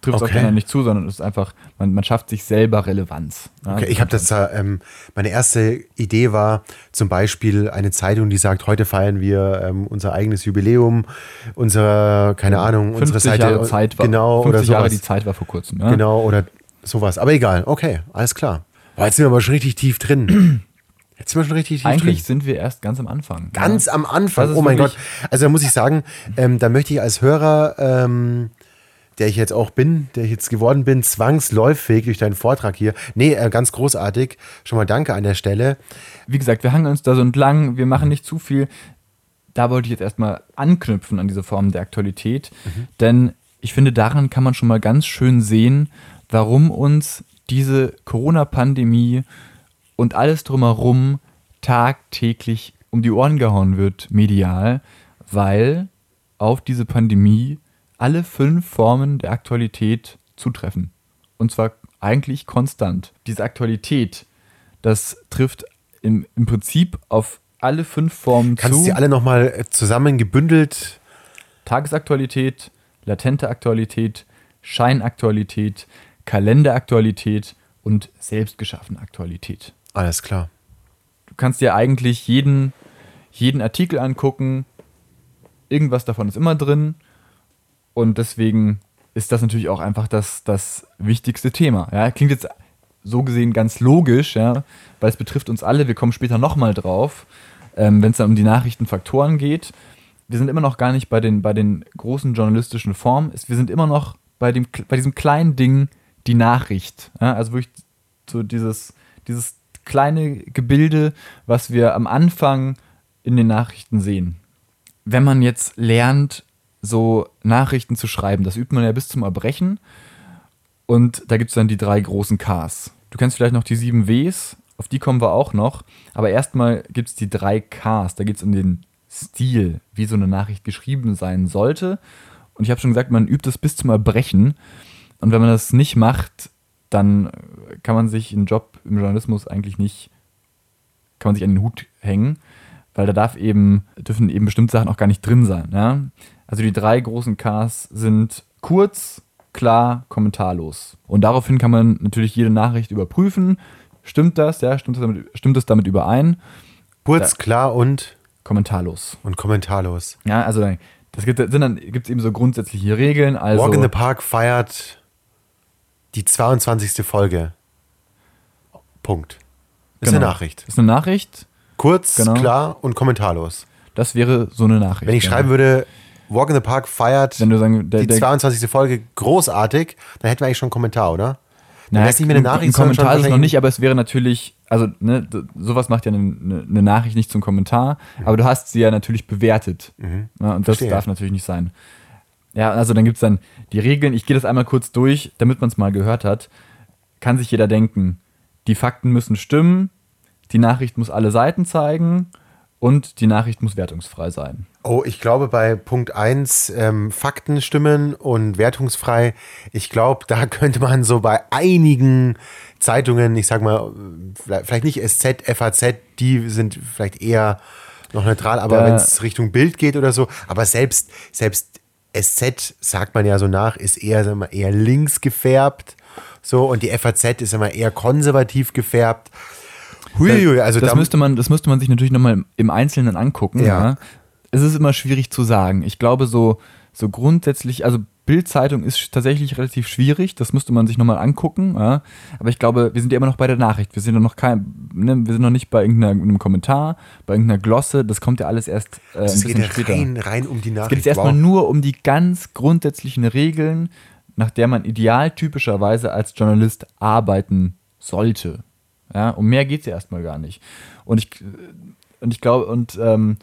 trifft es okay. auch nicht zu, sondern es ist einfach, man, man schafft sich selber Relevanz. Ja? Okay, ich habe das, ähm, meine erste Idee war zum Beispiel eine Zeitung, die sagt, heute feiern wir ähm, unser eigenes Jubiläum, unsere, keine Ahnung, unsere Seite. Jahre Zeit war, genau, 50 oder Jahre die Zeit war vor kurzem. Ja? Genau, oder sowas. Aber egal, okay, alles klar. Aber jetzt sind wir aber schon richtig tief drin. Jetzt sind wir schon richtig tief Eigentlich drin. sind wir erst ganz am Anfang. Ganz ja. am Anfang, oh mein Gott. Also da muss ich sagen, ähm, da möchte ich als Hörer ähm, der ich jetzt auch bin, der ich jetzt geworden bin, zwangsläufig durch deinen Vortrag hier. Nee, äh, ganz großartig. Schon mal danke an der Stelle. Wie gesagt, wir hangen uns da so entlang, wir machen nicht zu viel. Da wollte ich jetzt erstmal anknüpfen an diese Form der Aktualität, mhm. denn ich finde, daran kann man schon mal ganz schön sehen, warum uns diese Corona-Pandemie und alles drumherum tagtäglich um die Ohren gehauen wird, medial, weil auf diese Pandemie alle fünf Formen der Aktualität zutreffen. Und zwar eigentlich konstant. Diese Aktualität, das trifft im, im Prinzip auf alle fünf Formen Kannst zu. Kannst du alle nochmal äh, zusammen gebündelt? Tagesaktualität, latente Aktualität, Scheinaktualität, Kalenderaktualität und selbstgeschaffene Aktualität. Alles klar. Du kannst dir eigentlich jeden, jeden Artikel angucken. Irgendwas davon ist immer drin. Und deswegen ist das natürlich auch einfach das, das wichtigste Thema. Ja, klingt jetzt so gesehen ganz logisch, ja, weil es betrifft uns alle. Wir kommen später nochmal drauf, ähm, wenn es dann um die Nachrichtenfaktoren geht. Wir sind immer noch gar nicht bei den, bei den großen journalistischen Formen. Wir sind immer noch bei, dem, bei diesem kleinen Ding, die Nachricht. Ja, also wirklich so dieses, dieses kleine Gebilde, was wir am Anfang in den Nachrichten sehen. Wenn man jetzt lernt, so Nachrichten zu schreiben. Das übt man ja bis zum Erbrechen. Und da gibt es dann die drei großen Ks. Du kennst vielleicht noch die sieben Ws, auf die kommen wir auch noch. Aber erstmal gibt es die drei Ks. Da geht es um den Stil, wie so eine Nachricht geschrieben sein sollte. Und ich habe schon gesagt, man übt es bis zum Erbrechen. Und wenn man das nicht macht, dann kann man sich einen Job im Journalismus eigentlich nicht, kann man sich an den Hut hängen, weil da darf eben, dürfen eben bestimmte Sachen auch gar nicht drin sein. Ja? Also die drei großen Ks sind kurz, klar, kommentarlos. Und daraufhin kann man natürlich jede Nachricht überprüfen. Stimmt das? Ja, stimmt das damit, stimmt das damit überein? Kurz, da, klar und kommentarlos. Und kommentarlos. Ja, also das gibt es eben so grundsätzliche Regeln. Also, Walk in the Park feiert die 22. Folge. Punkt. Ist genau. eine Nachricht. Ist eine Nachricht. Kurz, genau. klar und kommentarlos. Das wäre so eine Nachricht. Wenn ich ja. schreiben würde, Walk in the Park feiert Wenn du sagen, der, die der, 22. Folge großartig, dann hätten wir eigentlich schon einen Kommentar, oder? Dann naja, nicht mehr eine Nachricht, ein Kommentar ist es noch nicht, aber es wäre natürlich, also ne, sowas macht ja eine, eine, Nachricht nicht zum Kommentar, mhm. aber du hast sie ja natürlich bewertet. Mhm. Ja, und Verstehe. das darf natürlich nicht sein. Ja, also dann gibt es dann die Regeln, ich gehe das einmal kurz durch, damit man es mal gehört hat. Kann sich jeder denken, die Fakten müssen stimmen, die Nachricht muss alle Seiten zeigen und die Nachricht muss wertungsfrei sein. Oh, ich glaube bei Punkt 1 ähm, Fakten stimmen und wertungsfrei. Ich glaube, da könnte man so bei einigen Zeitungen, ich sag mal, vielleicht nicht SZ, FAZ, die sind vielleicht eher noch neutral, aber wenn es Richtung Bild geht oder so, aber selbst, selbst SZ sagt man ja so nach, ist eher, sagen wir, eher links gefärbt. So, und die FAZ ist immer eher konservativ gefärbt. Huiui, also das, müsste man, das müsste man sich natürlich nochmal im Einzelnen angucken. Ja. ja. Es ist immer schwierig zu sagen. Ich glaube, so, so grundsätzlich, also Bildzeitung ist tatsächlich relativ schwierig, das müsste man sich nochmal angucken. Ja. Aber ich glaube, wir sind ja immer noch bei der Nachricht. Wir sind ja noch kein, ne, wir sind noch nicht bei irgendeinem Kommentar, bei irgendeiner Glosse. Das kommt ja alles erst äh, ein bisschen geht später. Rein, rein um die Nachricht. Es geht jetzt erstmal wow. nur um die ganz grundsätzlichen Regeln, nach der man idealtypischerweise als Journalist arbeiten sollte. Ja, um mehr geht es ja erstmal gar nicht. Und ich, und ich glaube, und ähm,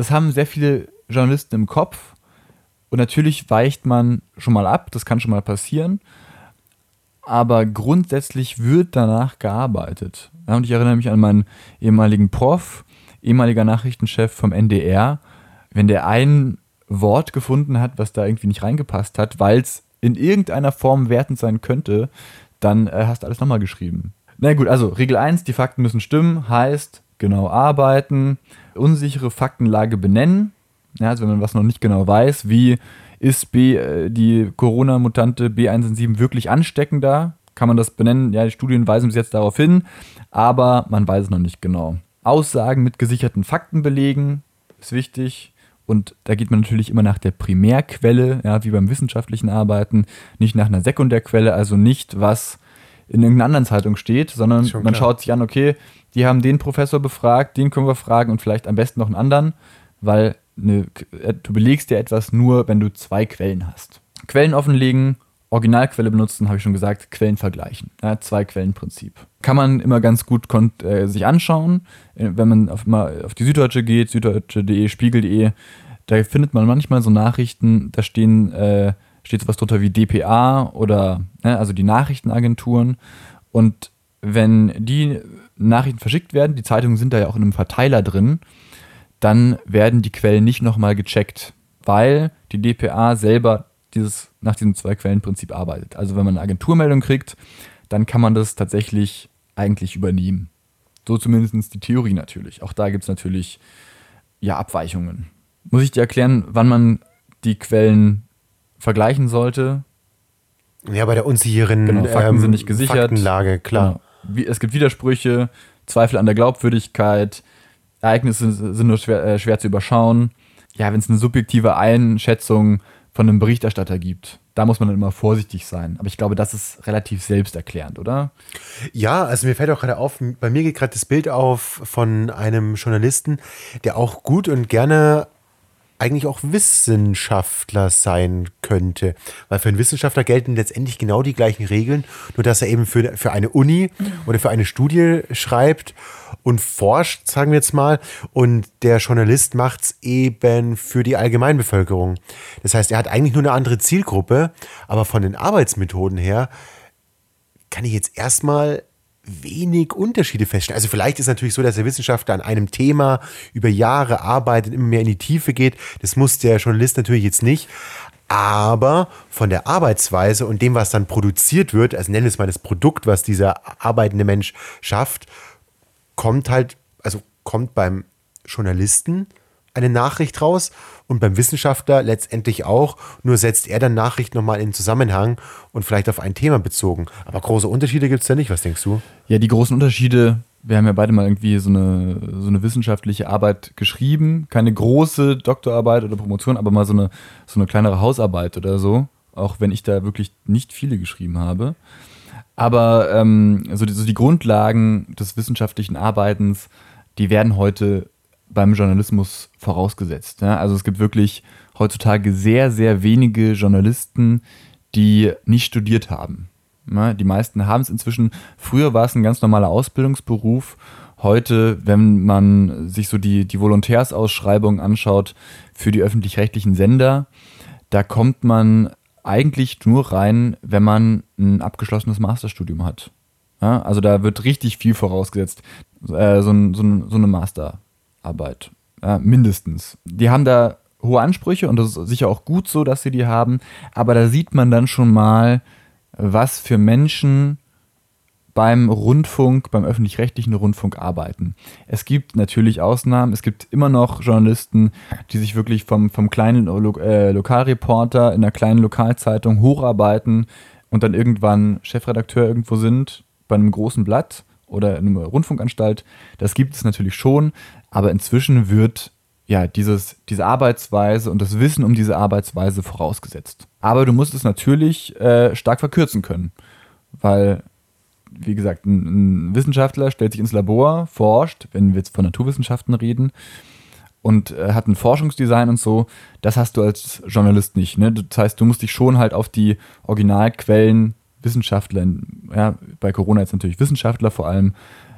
das haben sehr viele Journalisten im Kopf. Und natürlich weicht man schon mal ab, das kann schon mal passieren. Aber grundsätzlich wird danach gearbeitet. Und ich erinnere mich an meinen ehemaligen Prof, ehemaliger Nachrichtenchef vom NDR, wenn der ein Wort gefunden hat, was da irgendwie nicht reingepasst hat, weil es in irgendeiner Form wertend sein könnte, dann äh, hast du alles nochmal geschrieben. Na gut, also Regel 1, die Fakten müssen stimmen, heißt genau arbeiten, unsichere Faktenlage benennen. Ja, also wenn man was noch nicht genau weiß, wie ist B, äh, die Corona-Mutante B117 wirklich ansteckender? Kann man das benennen? Ja, die Studien weisen bis jetzt darauf hin, aber man weiß es noch nicht genau. Aussagen mit gesicherten Fakten belegen ist wichtig. Und da geht man natürlich immer nach der Primärquelle, ja, wie beim wissenschaftlichen Arbeiten, nicht nach einer Sekundärquelle, also nicht, was in irgendeiner anderen Zeitung steht, sondern man schaut sich an, okay, die haben den Professor befragt, den können wir fragen und vielleicht am besten noch einen anderen, weil eine, äh, du belegst ja etwas nur, wenn du zwei Quellen hast. Quellen offenlegen, Originalquelle benutzen, habe ich schon gesagt, Quellen vergleichen. Ja, zwei Quellenprinzip. Kann man immer ganz gut äh, sich anschauen, äh, wenn man auf, mal auf die Süddeutsche geht, süddeutsche.de, spiegel.de, da findet man manchmal so Nachrichten, da stehen, äh, steht sowas drunter wie DPA oder, ne, also die Nachrichtenagenturen. Und wenn die Nachrichten verschickt werden, die Zeitungen sind da ja auch in einem Verteiler drin, dann werden die Quellen nicht nochmal gecheckt, weil die DPA selber dieses, nach diesem Zwei-Quellen-Prinzip arbeitet. Also wenn man eine Agenturmeldung kriegt, dann kann man das tatsächlich eigentlich übernehmen. So zumindest die Theorie natürlich. Auch da gibt es natürlich ja, Abweichungen. Muss ich dir erklären, wann man die Quellen vergleichen sollte? Ja, bei der unsicheren genau, Fakten ähm, sind nicht gesichert. Faktenlage, klar. Genau. Es gibt Widersprüche, Zweifel an der Glaubwürdigkeit, Ereignisse sind nur schwer, äh, schwer zu überschauen. Ja, wenn es eine subjektive Einschätzung von einem Berichterstatter gibt. Da muss man dann immer vorsichtig sein. Aber ich glaube, das ist relativ selbsterklärend, oder? Ja, also mir fällt auch gerade auf, bei mir geht gerade das Bild auf von einem Journalisten, der auch gut und gerne eigentlich auch Wissenschaftler sein könnte. Weil für einen Wissenschaftler gelten letztendlich genau die gleichen Regeln, nur dass er eben für, für eine Uni oder für eine Studie schreibt und forscht, sagen wir jetzt mal, und der Journalist macht es eben für die Allgemeinbevölkerung. Das heißt, er hat eigentlich nur eine andere Zielgruppe, aber von den Arbeitsmethoden her kann ich jetzt erstmal wenig Unterschiede feststellen. Also vielleicht ist es natürlich so, dass der Wissenschaftler an einem Thema über Jahre arbeitet, immer mehr in die Tiefe geht. Das muss der Journalist natürlich jetzt nicht. Aber von der Arbeitsweise und dem, was dann produziert wird, also nennen wir es mal das Produkt, was dieser arbeitende Mensch schafft, kommt halt, also kommt beim Journalisten eine Nachricht raus und beim Wissenschaftler letztendlich auch, nur setzt er dann Nachricht nochmal in Zusammenhang und vielleicht auf ein Thema bezogen. Aber große Unterschiede gibt es da nicht, was denkst du? Ja, die großen Unterschiede, wir haben ja beide mal irgendwie so eine, so eine wissenschaftliche Arbeit geschrieben, keine große Doktorarbeit oder Promotion, aber mal so eine, so eine kleinere Hausarbeit oder so, auch wenn ich da wirklich nicht viele geschrieben habe. Aber ähm, so, die, so die Grundlagen des wissenschaftlichen Arbeitens, die werden heute beim Journalismus vorausgesetzt. Ja? Also es gibt wirklich heutzutage sehr, sehr wenige Journalisten, die nicht studiert haben. Ja? Die meisten haben es inzwischen. Früher war es ein ganz normaler Ausbildungsberuf. Heute, wenn man sich so die, die Volontärsausschreibung anschaut für die öffentlich-rechtlichen Sender, da kommt man eigentlich nur rein, wenn man ein abgeschlossenes Masterstudium hat. Ja, also da wird richtig viel vorausgesetzt. Äh, so, ein, so, ein, so, eine Master, Arbeit. Ja, mindestens. Die haben da hohe Ansprüche und das ist sicher auch gut so, dass sie die haben. Aber da sieht man dann schon mal, was für Menschen beim Rundfunk, beim öffentlich-rechtlichen Rundfunk arbeiten. Es gibt natürlich Ausnahmen. Es gibt immer noch Journalisten, die sich wirklich vom, vom kleinen Lo äh, Lokalreporter in einer kleinen Lokalzeitung hocharbeiten und dann irgendwann Chefredakteur irgendwo sind bei einem großen Blatt oder in einer Rundfunkanstalt. Das gibt es natürlich schon, aber inzwischen wird ja dieses, diese Arbeitsweise und das Wissen um diese Arbeitsweise vorausgesetzt. Aber du musst es natürlich äh, stark verkürzen können, weil, wie gesagt, ein, ein, Wissenschaftler stellt sich ins Labor, forscht, wenn wir jetzt von Naturwissenschaften reden, und äh, hat ein Forschungsdesign und so. Das hast du als Journalist nicht. Ne? Das heißt, du musst dich schon halt auf die Originalquellen Wissenschaftler, ja, bei Corona jetzt natürlich Wissenschaftler vor allem,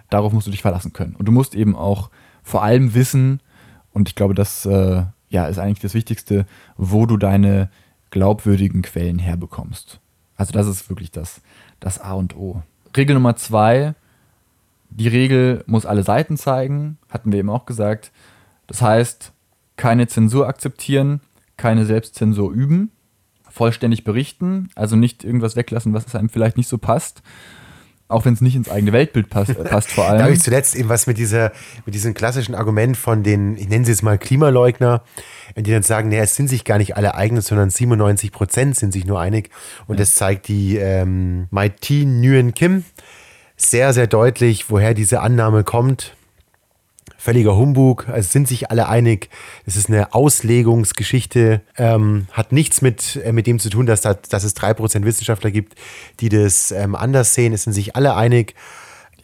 darauf musst du dich verlassen können. Und du musst eben auch vor allem wissen, und ich glaube, das äh, ja, ist eigentlich das Wichtigste, wo du deine glaubwürdigen Quellen herbekommst. Also das ist wirklich das, das A und O. Regel Nummer zwei, die Regel muss alle Seiten zeigen, hatten wir eben auch gesagt. Das heißt, keine Zensur akzeptieren, keine Selbstzensur üben, vollständig berichten, also nicht irgendwas weglassen, was einem vielleicht nicht so passt. Auch wenn es nicht ins eigene Weltbild passt, äh, passt vor allem. Da habe ich zuletzt eben was mit, dieser, mit diesem klassischen Argument von den, ich nenne sie jetzt mal Klimaleugner, die dann sagen, naja, es sind sich gar nicht alle einig, sondern 97 Prozent sind sich nur einig. Und das zeigt die ähm, Maiti Nguyen Kim sehr, sehr deutlich, woher diese Annahme kommt völliger Humbug. Also sind sich alle einig, es ist eine Auslegungsgeschichte, ähm, hat nichts mit, äh, mit dem zu tun, dass, da, dass es drei Prozent Wissenschaftler gibt, die das ähm, anders sehen. Es sind sich alle einig.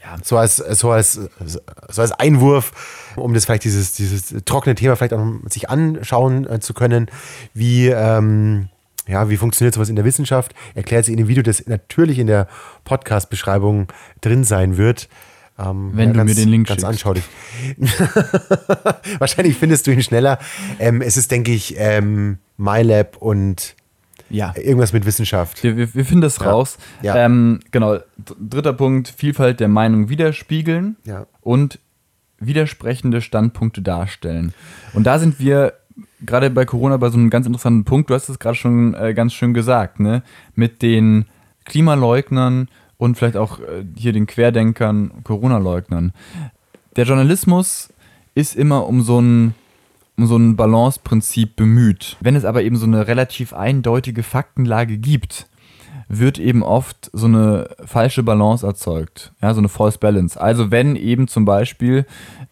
Ja, so als, so als, so als Einwurf, um das vielleicht dieses, dieses trockene Thema vielleicht auch sich anschauen äh, zu können, wie, ähm, ja, wie funktioniert sowas in der Wissenschaft? Erklärt sie in dem Video, das natürlich in der Podcast-Beschreibung drin sein wird. Ähm, Wenn ja, du ganz, mir den Link ganz schickst. anschaulich. Wahrscheinlich findest du ihn schneller. Ähm, es ist, denke ich, ähm, MyLab und ja. irgendwas mit Wissenschaft. Wir, wir, wir finden das ja. raus. Ja. Ähm, genau. Dritter Punkt: Vielfalt der Meinung widerspiegeln und widersprechende Standpunkte darstellen. Und da sind wir gerade bei Corona bei so einem ganz interessanten Punkt. Du hast es gerade schon äh, ganz schön gesagt, ne? Mit den Klimaleugnern und vielleicht auch äh, hier den Querdenkern, Corona-Leugnern. Der Journalismus ist immer um so ein um so ein Balanceprinzip bemüht. Wenn es aber eben so eine relativ eindeutige Faktenlage gibt, wird eben oft so eine falsche Balance erzeugt, ja, so eine False Balance. Also wenn eben zum Beispiel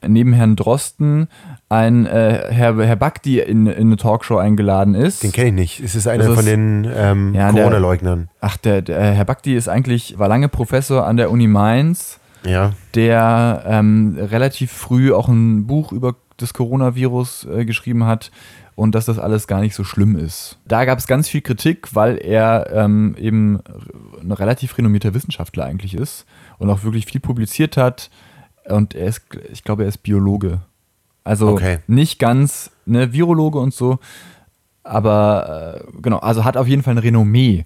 neben Herrn Drosten ein äh, Herr, Herr Bakti in, in eine Talkshow eingeladen ist. Den kenne ich nicht. Es ist einer ist, von den ähm, ja, Corona-Leugnern. Ach, der, der, Herr Bakti ist eigentlich, war lange Professor an der Uni Mainz. Ja. Der ähm, relativ früh auch ein Buch über das Coronavirus äh, geschrieben hat und dass das alles gar nicht so schlimm ist. Da gab es ganz viel Kritik, weil er ähm, eben ein relativ renommierter Wissenschaftler eigentlich ist und auch wirklich viel publiziert hat. Und er ist, ich glaube, er ist Biologe. Also okay. nicht ganz ne, Virologe und so, aber äh, genau, also hat auf jeden Fall ein Renommee.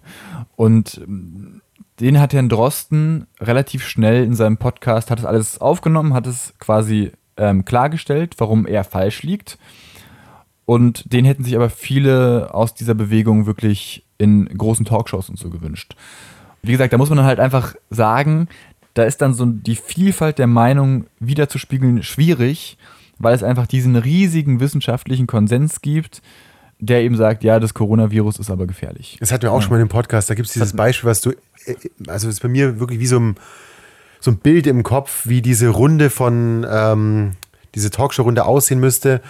Und ähm, den hat Herrn Drosten relativ schnell in seinem Podcast, hat es alles aufgenommen, hat es quasi ähm, klargestellt, warum er falsch liegt. Und den hätten sich aber viele aus dieser Bewegung wirklich in großen Talkshows und so gewünscht. Wie gesagt, da muss man halt einfach sagen, da ist dann so die Vielfalt der Meinung wiederzuspiegeln schwierig weil es einfach diesen riesigen wissenschaftlichen Konsens gibt, der eben sagt, ja, das Coronavirus ist aber gefährlich. Das hatten wir auch ja. schon mal im Podcast. Da gibt es dieses Beispiel, was du, also es ist bei mir wirklich wie so ein, so ein Bild im Kopf, wie diese Runde von, ähm, diese Talkshow-Runde aussehen müsste,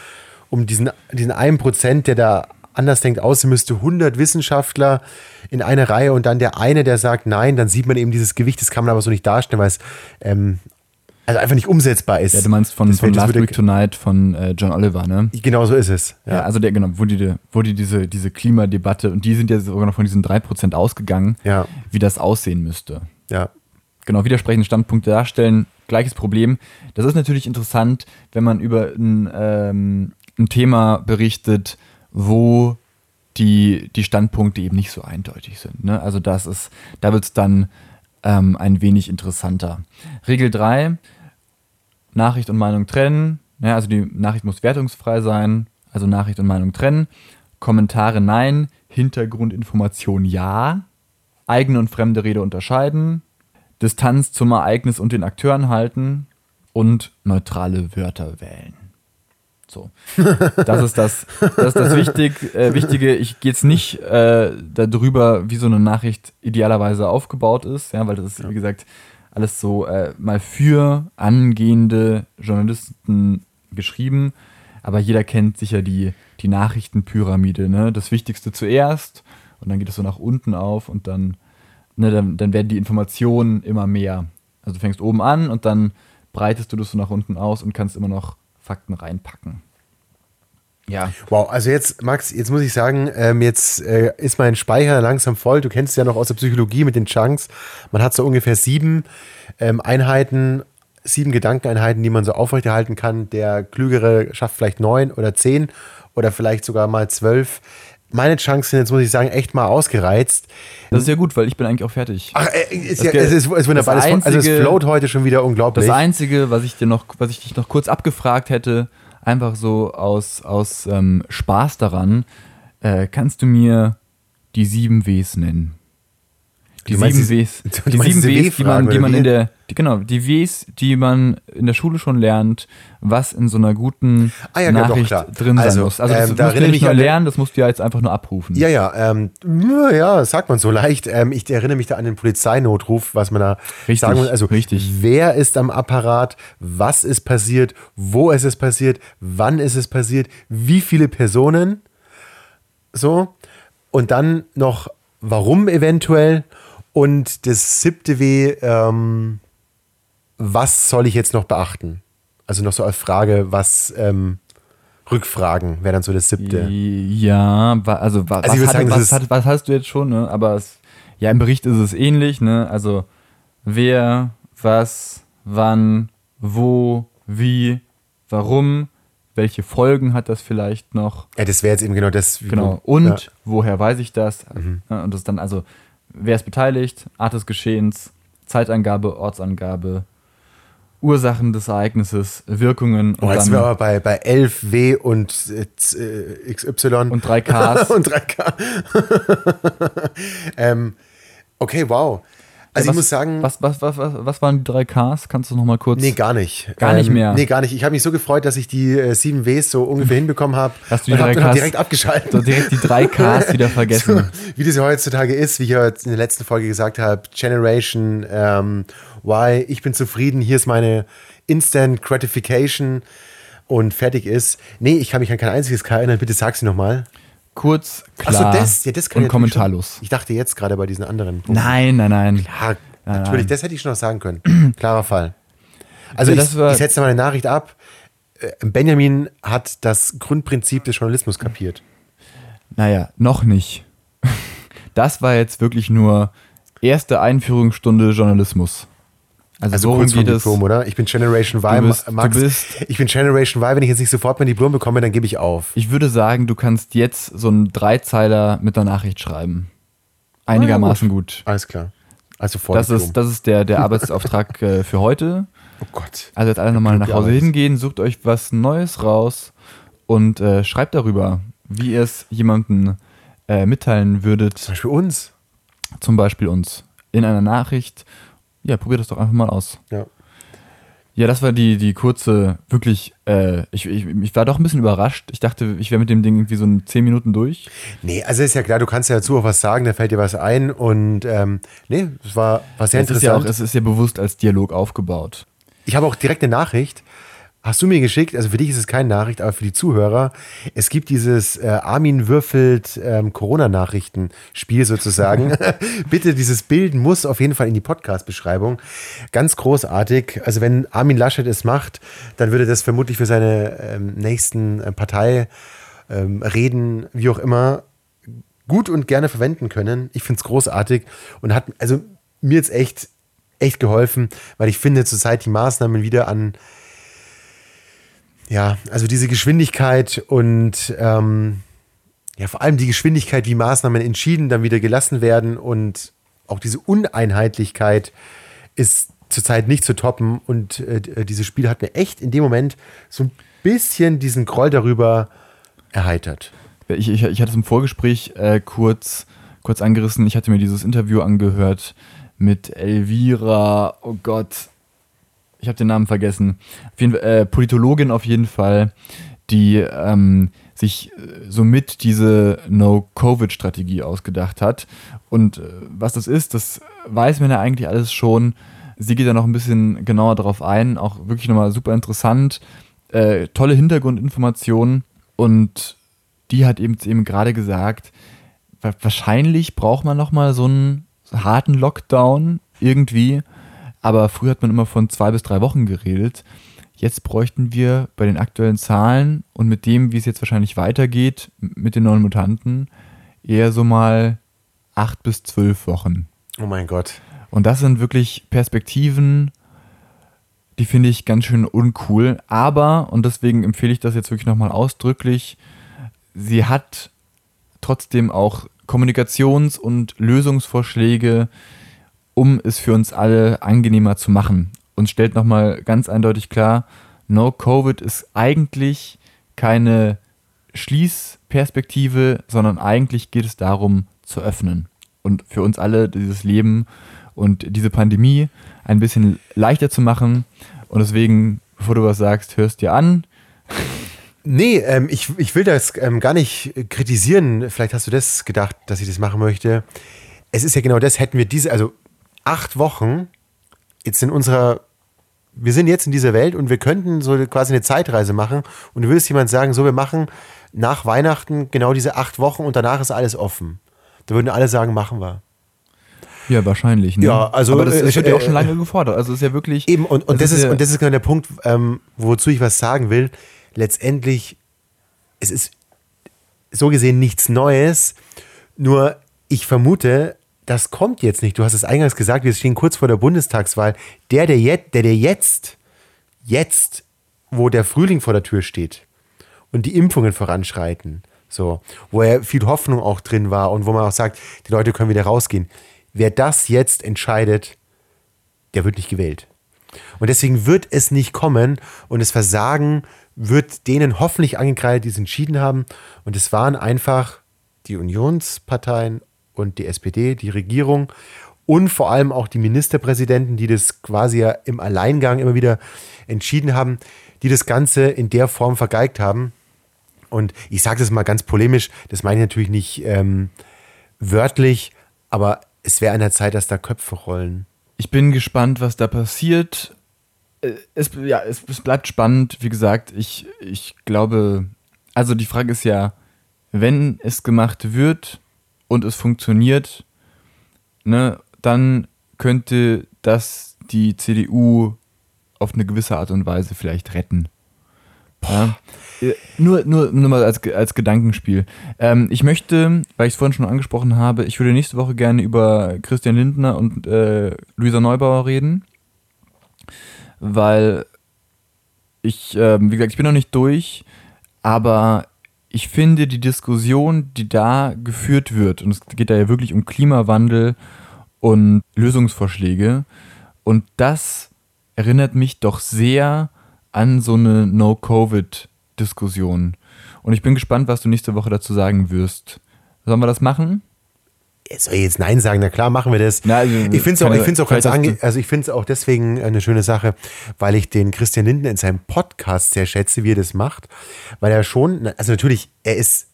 um diesen, diesen einen Prozent, der da anders denkt, aussehen müsste, 100 Wissenschaftler in einer Reihe und dann der eine, der sagt nein, dann sieht man eben dieses Gewicht, das kann man aber so nicht darstellen, weil es ähm, also einfach nicht umsetzbar ist. Ja, du meinst von, von Last Week Tonight von äh, John Oliver, ne? Genau so ist es. Ja, ja also der, genau, wo die, wo die diese, diese Klimadebatte, und die sind ja sogar noch von diesen 3% ausgegangen, ja. wie das aussehen müsste. Ja. Genau, widersprechende Standpunkte darstellen, gleiches Problem. Das ist natürlich interessant, wenn man über ein, ähm, ein Thema berichtet, wo die, die Standpunkte eben nicht so eindeutig sind. Ne? Also das ist, da wird es dann ähm, ein wenig interessanter. Regel 3, Nachricht und Meinung trennen. Ja, also die Nachricht muss wertungsfrei sein, also Nachricht und Meinung trennen. Kommentare nein, Hintergrundinformation ja. Eigene und fremde Rede unterscheiden. Distanz zum Ereignis und den Akteuren halten und neutrale Wörter wählen. So. Das ist das, das, ist das Wichtig, äh, Wichtige. Ich gehe jetzt nicht äh, darüber, wie so eine Nachricht idealerweise aufgebaut ist, ja, weil das ist, wie gesagt, alles so äh, mal für angehende Journalisten geschrieben. Aber jeder kennt sicher die, die Nachrichtenpyramide. Ne? Das Wichtigste zuerst und dann geht es so nach unten auf und dann, ne, dann, dann werden die Informationen immer mehr. Also du fängst oben an und dann breitest du das so nach unten aus und kannst immer noch Fakten reinpacken. Ja. Wow, also jetzt, Max, jetzt muss ich sagen, ähm, jetzt äh, ist mein Speicher langsam voll. Du kennst es ja noch aus der Psychologie mit den Chunks. Man hat so ungefähr sieben ähm, Einheiten, sieben Gedankeneinheiten, die man so aufrechterhalten kann. Der Klügere schafft vielleicht neun oder zehn oder vielleicht sogar mal zwölf. Meine Chancen, jetzt muss ich sagen, echt mal ausgereizt. Das ist ja gut, weil ich bin eigentlich auch fertig. Ach, äh, ist ja, es ist, ist wunderbar. das Das also es einzige- float heute schon wieder unglaublich. Das Einzige, was ich dir noch, was ich dich noch kurz abgefragt hätte, einfach so aus, aus ähm, Spaß daran, äh, kannst du mir die sieben Ws nennen? Die sieben Ws. Die sieben Ws, die man, die man in der, die, genau, die Ws, die man in der Schule schon lernt, was in so einer guten Ah ja, ja, doch, Nachricht klar. drin sein Also, muss. Also das ähm, musst da du nicht nur lernen, das musst du ja jetzt einfach nur abrufen. Ja, ja, ähm, ja, sagt man so leicht. Ähm, ich erinnere mich da an den Polizeinotruf, was man da Richtig, sagen muss. Also, richtig. wer ist am Apparat? Was ist passiert? Wo ist es passiert? Wann ist es passiert? Wie viele Personen? So. Und dann noch, warum eventuell? Und das siebte W, ähm, was soll ich jetzt noch beachten? Also noch so als Frage, was ähm, Rückfragen wäre dann so das siebte. Ja, also, Also was, würd hat, sagen, was, hat, was hast du jetzt schon, ne? Aber es, ja, im Bericht ist es ähnlich, ne? Also wer, was, wann, wo, wie, warum, welche Folgen hat das vielleicht noch? Ja, das wäre jetzt eben genau das. wie Genau. Und ja. woher weiß ich das? Mhm. Und das dann also, wer ist beteiligt, Art des Geschehens, Zeitangabe, Ortsangabe, Ursachen des Ereignisses, Wirkungen und Oh, jetzt sind wir aber bei, bei 11 W und äh, äh, XY. und drei Ks. und 3K. ähm, okay, wow. Also Ja, ich muss sagen, Was, was, was, was, was waren die drei Ks? Kannst du noch mal kurz? nee, gar nicht. Gar nicht mehr? Nee, gar nicht. Ich habe mich so gefreut, dass ich die äh, 7 Ws so ungefähr hinbekommen habe. Hast du die und drei auch Ks direkt abgeschaltet. So direkt die drei Ks wieder vergessen. So, wie das ja heutzutage ist, wie ich ja jetzt in der letzten Folge gesagt habe, Generation ähm, Y, ich bin zufrieden, hier ist meine Instant Gratification und fertig ist. Nee, ich kann mich an kein einziges K erinnern, bitte sag sie nochmal. Kurz, klar das, ja, das und ich kommentarlos. Schon. Ich dachte jetzt gerade bei diesen anderen Punkten. Nein, nein, nein. Ja, natürlich, das hätte ich schon noch sagen können. Klarer Fall. Also Ja, ich, das war- ich setze mal eine Nachricht ab. Äh, Benjamin hat das Grundprinzip des Journalismus kapiert. Naja, noch nicht. Das war jetzt wirklich nur erste Einführungsstunde Journalismus. Also, Also kurz es? Diplom, oder? Ich bin Generation Y, bist- Max. ich bin Generation Y, wenn ich jetzt nicht sofort mein Diplom bekomme, dann gebe ich auf. Ich würde sagen, du kannst jetzt so einen Dreizeiler mit einer Nachricht schreiben. Einigermaßen gut. Alles klar. Also vor Das Diplom. ist, das ist der, der Arbeitsauftrag äh, für heute. oh Gott. Also jetzt alle nochmal nach Hause hingehen, sucht euch was Neues raus und äh, schreibt darüber, wie ihr es jemandem äh, mitteilen würdet, Zum Beispiel uns. zum Beispiel uns, in einer Nachricht. Ja, probiert das doch einfach mal aus. Ja. Ja, das war die, die kurze, wirklich, äh, ich, ich, ich war doch ein bisschen überrascht. Ich dachte, ich wäre mit dem Ding irgendwie so in 10 Minuten durch. Nee, also ist ja klar, du kannst ja dazu auch was sagen, da fällt dir was ein und ähm, nee, es war, war sehr Es ist, ja interessant. auch, es ist ja bewusst als Dialog aufgebaut. Ich habe auch direkt eine Nachricht. Hast du mir geschickt, also für dich ist es keine Nachricht, aber für die Zuhörer, es gibt dieses äh, Armin würfelt ähm, Corona-Nachrichten-Spiel sozusagen. Bitte, dieses Bild muss auf jeden Fall in die Podcast-Beschreibung. Ganz großartig. Also wenn Armin Laschet es macht, dann würde das vermutlich für seine ähm, nächsten äh, Partei ähm, wie auch immer, gut und gerne verwenden können. Ich finde es großartig und hat also mir jetzt echt, echt geholfen, weil ich finde zurzeit die Maßnahmen wieder an, ja, also diese Geschwindigkeit und ähm, ja, vor allem die Geschwindigkeit, wie Maßnahmen entschieden dann wieder gelassen werden und auch diese Uneinheitlichkeit ist zurzeit nicht zu toppen und äh, dieses Spiel hat mir echt in dem Moment so ein bisschen diesen Groll darüber erheitert. Ich, ich, ich hatte es im Vorgespräch äh, kurz, kurz angerissen. Ich hatte mir dieses Interview angehört mit Elvira, oh Gott, ich habe den Namen vergessen. Auf jeden, äh, Politologin auf jeden Fall, die ähm, sich äh, somit diese No-Covid-Strategie ausgedacht hat. Und äh, was das ist, das weiß man ja eigentlich alles schon. Sie geht da noch ein bisschen genauer drauf ein, auch wirklich nochmal super interessant. Äh, tolle Hintergrundinformationen und die hat eben, eben gerade gesagt, wa- wahrscheinlich braucht man nochmal so einen harten Lockdown irgendwie, aber früher hat man immer von zwei bis drei Wochen geredet. Jetzt bräuchten wir bei den aktuellen Zahlen und mit dem, wie es jetzt wahrscheinlich weitergeht mit den neuen Mutanten, eher so mal acht bis zwölf Wochen. Oh mein Gott. Und das sind wirklich Perspektiven, die finde ich ganz schön uncool. Aber, und deswegen empfehle ich das jetzt wirklich nochmal ausdrücklich, sie hat trotzdem auch Kommunikations- und Lösungsvorschläge, um es für uns alle angenehmer zu machen. Und stellt nochmal ganz eindeutig klar, No Covid ist eigentlich keine Schließperspektive, sondern eigentlich geht es darum zu öffnen und für uns alle dieses Leben und diese Pandemie ein bisschen leichter zu machen. Und deswegen, bevor du was sagst, hörst dir an. Nee, ähm, ich, ich will das ähm, gar nicht kritisieren. Vielleicht hast du das gedacht, dass ich das machen möchte. Es ist ja genau das, hätten wir diese, also acht Wochen jetzt in unserer, wir sind jetzt in dieser Welt und wir könnten so quasi eine Zeitreise machen und du würdest jemand sagen, so wir machen nach Weihnachten genau diese acht Wochen und danach ist alles offen. Da würden alle sagen, machen wir. Ja, wahrscheinlich. Ne? Ja, also Aber das, das äh, wird ja auch äh, schon lange gefordert. Also ist ja wirklich. Eben, und, und, das, ist, ja- und das ist genau der Punkt, ähm, wozu ich was sagen will. Letztendlich, es ist so gesehen nichts Neues, nur ich vermute, das kommt jetzt nicht. Du hast es eingangs gesagt, wir stehen kurz vor der Bundestagswahl. Der, der jetzt, der, der jetzt, jetzt, wo der Frühling vor der Tür steht und die Impfungen voranschreiten, so, wo ja viel Hoffnung auch drin war und wo man auch sagt, die Leute können wieder rausgehen. Wer das jetzt entscheidet, der wird nicht gewählt. Und deswegen wird es nicht kommen und das Versagen wird denen hoffentlich angekreidet, die es entschieden haben. Und es waren einfach die Unionsparteien und die SPD, die Regierung und vor allem auch die Ministerpräsidenten, die das quasi ja im Alleingang immer wieder entschieden haben, die das Ganze in der Form vergeigt haben. Und ich sage das mal ganz polemisch, das meine ich natürlich nicht ähm, wörtlich, aber es wäre an der Zeit, dass da Köpfe rollen. Ich bin gespannt, was da passiert. Äh, Es, ja, es, es bleibt spannend. Wie gesagt, ich, ich glaube, also die Frage ist ja, wenn es gemacht wird und es funktioniert, ne, dann könnte das die CDU auf eine gewisse Art und Weise vielleicht retten. Ja. Äh, Nur, nur, nur mal als, als Gedankenspiel. Ähm, ich möchte, weil ich es vorhin schon angesprochen habe, ich würde nächste Woche gerne über Christian Lindner und äh, Luisa Neubauer reden, weil ich, ähm, wie gesagt, ich bin noch nicht durch, aber ich finde die Diskussion, die da geführt wird, und es geht da ja wirklich um Klimawandel und Lösungsvorschläge, und das erinnert mich doch sehr an so eine No-Covid-Diskussion. Und ich bin gespannt, was du nächste Woche dazu sagen wirst. Sollen wir das machen? Soll ich jetzt Nein sagen? Na klar, machen wir das. Na, also, ich finde es auch, ich find's auch hast ange also ich finde es auch deswegen eine schöne Sache, weil ich den Christian Lindner in seinem Podcast sehr schätze, wie er das macht. Weil er schon, also natürlich, er ist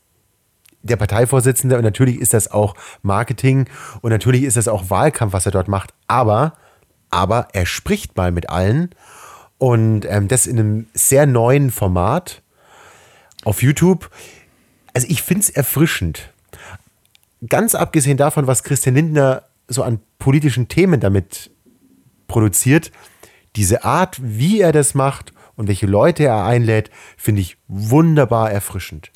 der Parteivorsitzende und natürlich ist das auch Marketing und natürlich ist das auch Wahlkampf, was er dort macht. Aber, aber er spricht mal mit allen und ähm, das in einem sehr neuen Format auf YouTube. Also ich finde es erfrischend ganz abgesehen davon, was Christian Lindner so an politischen Themen damit produziert, diese Art, wie er das macht und welche Leute er einlädt, finde ich wunderbar erfrischend.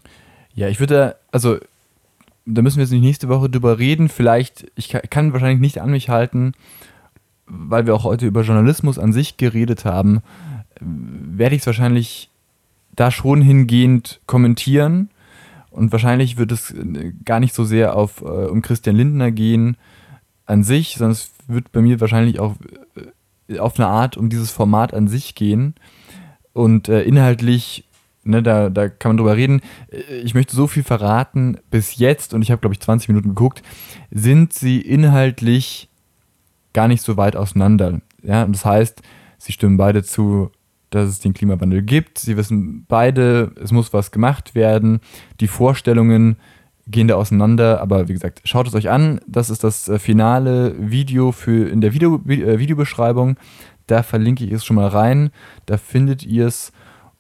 Ja, ich würde, also, da müssen wir jetzt nicht nächste Woche drüber reden. Vielleicht, ich kann, wahrscheinlich nicht an mich halten, weil wir auch heute über Journalismus an sich geredet haben, äh, werde ich es wahrscheinlich da schon hingehend kommentieren. Und wahrscheinlich wird es äh, gar nicht so sehr auf, äh, um Christian Lindner gehen an sich, sondern es wird bei mir wahrscheinlich auch äh, auf eine Art um dieses Format an sich gehen. Und äh, inhaltlich, ne, da, da kann man drüber reden. Äh, Ich möchte so viel verraten. Bis jetzt, und ich habe, glaube ich, 20 Minuten geguckt, sind sie inhaltlich gar nicht so weit auseinander. Ja, und das heißt, sie stimmen beide zu, dass es den Klimawandel gibt. Sie wissen beide, es muss was gemacht werden. Die Vorstellungen gehen da auseinander, aber wie gesagt, schaut es euch an. Das ist das äh, finale Video für in der Video, Vi- äh, Videobeschreibung. Da verlinke ich es schon mal rein. Da findet ihr es.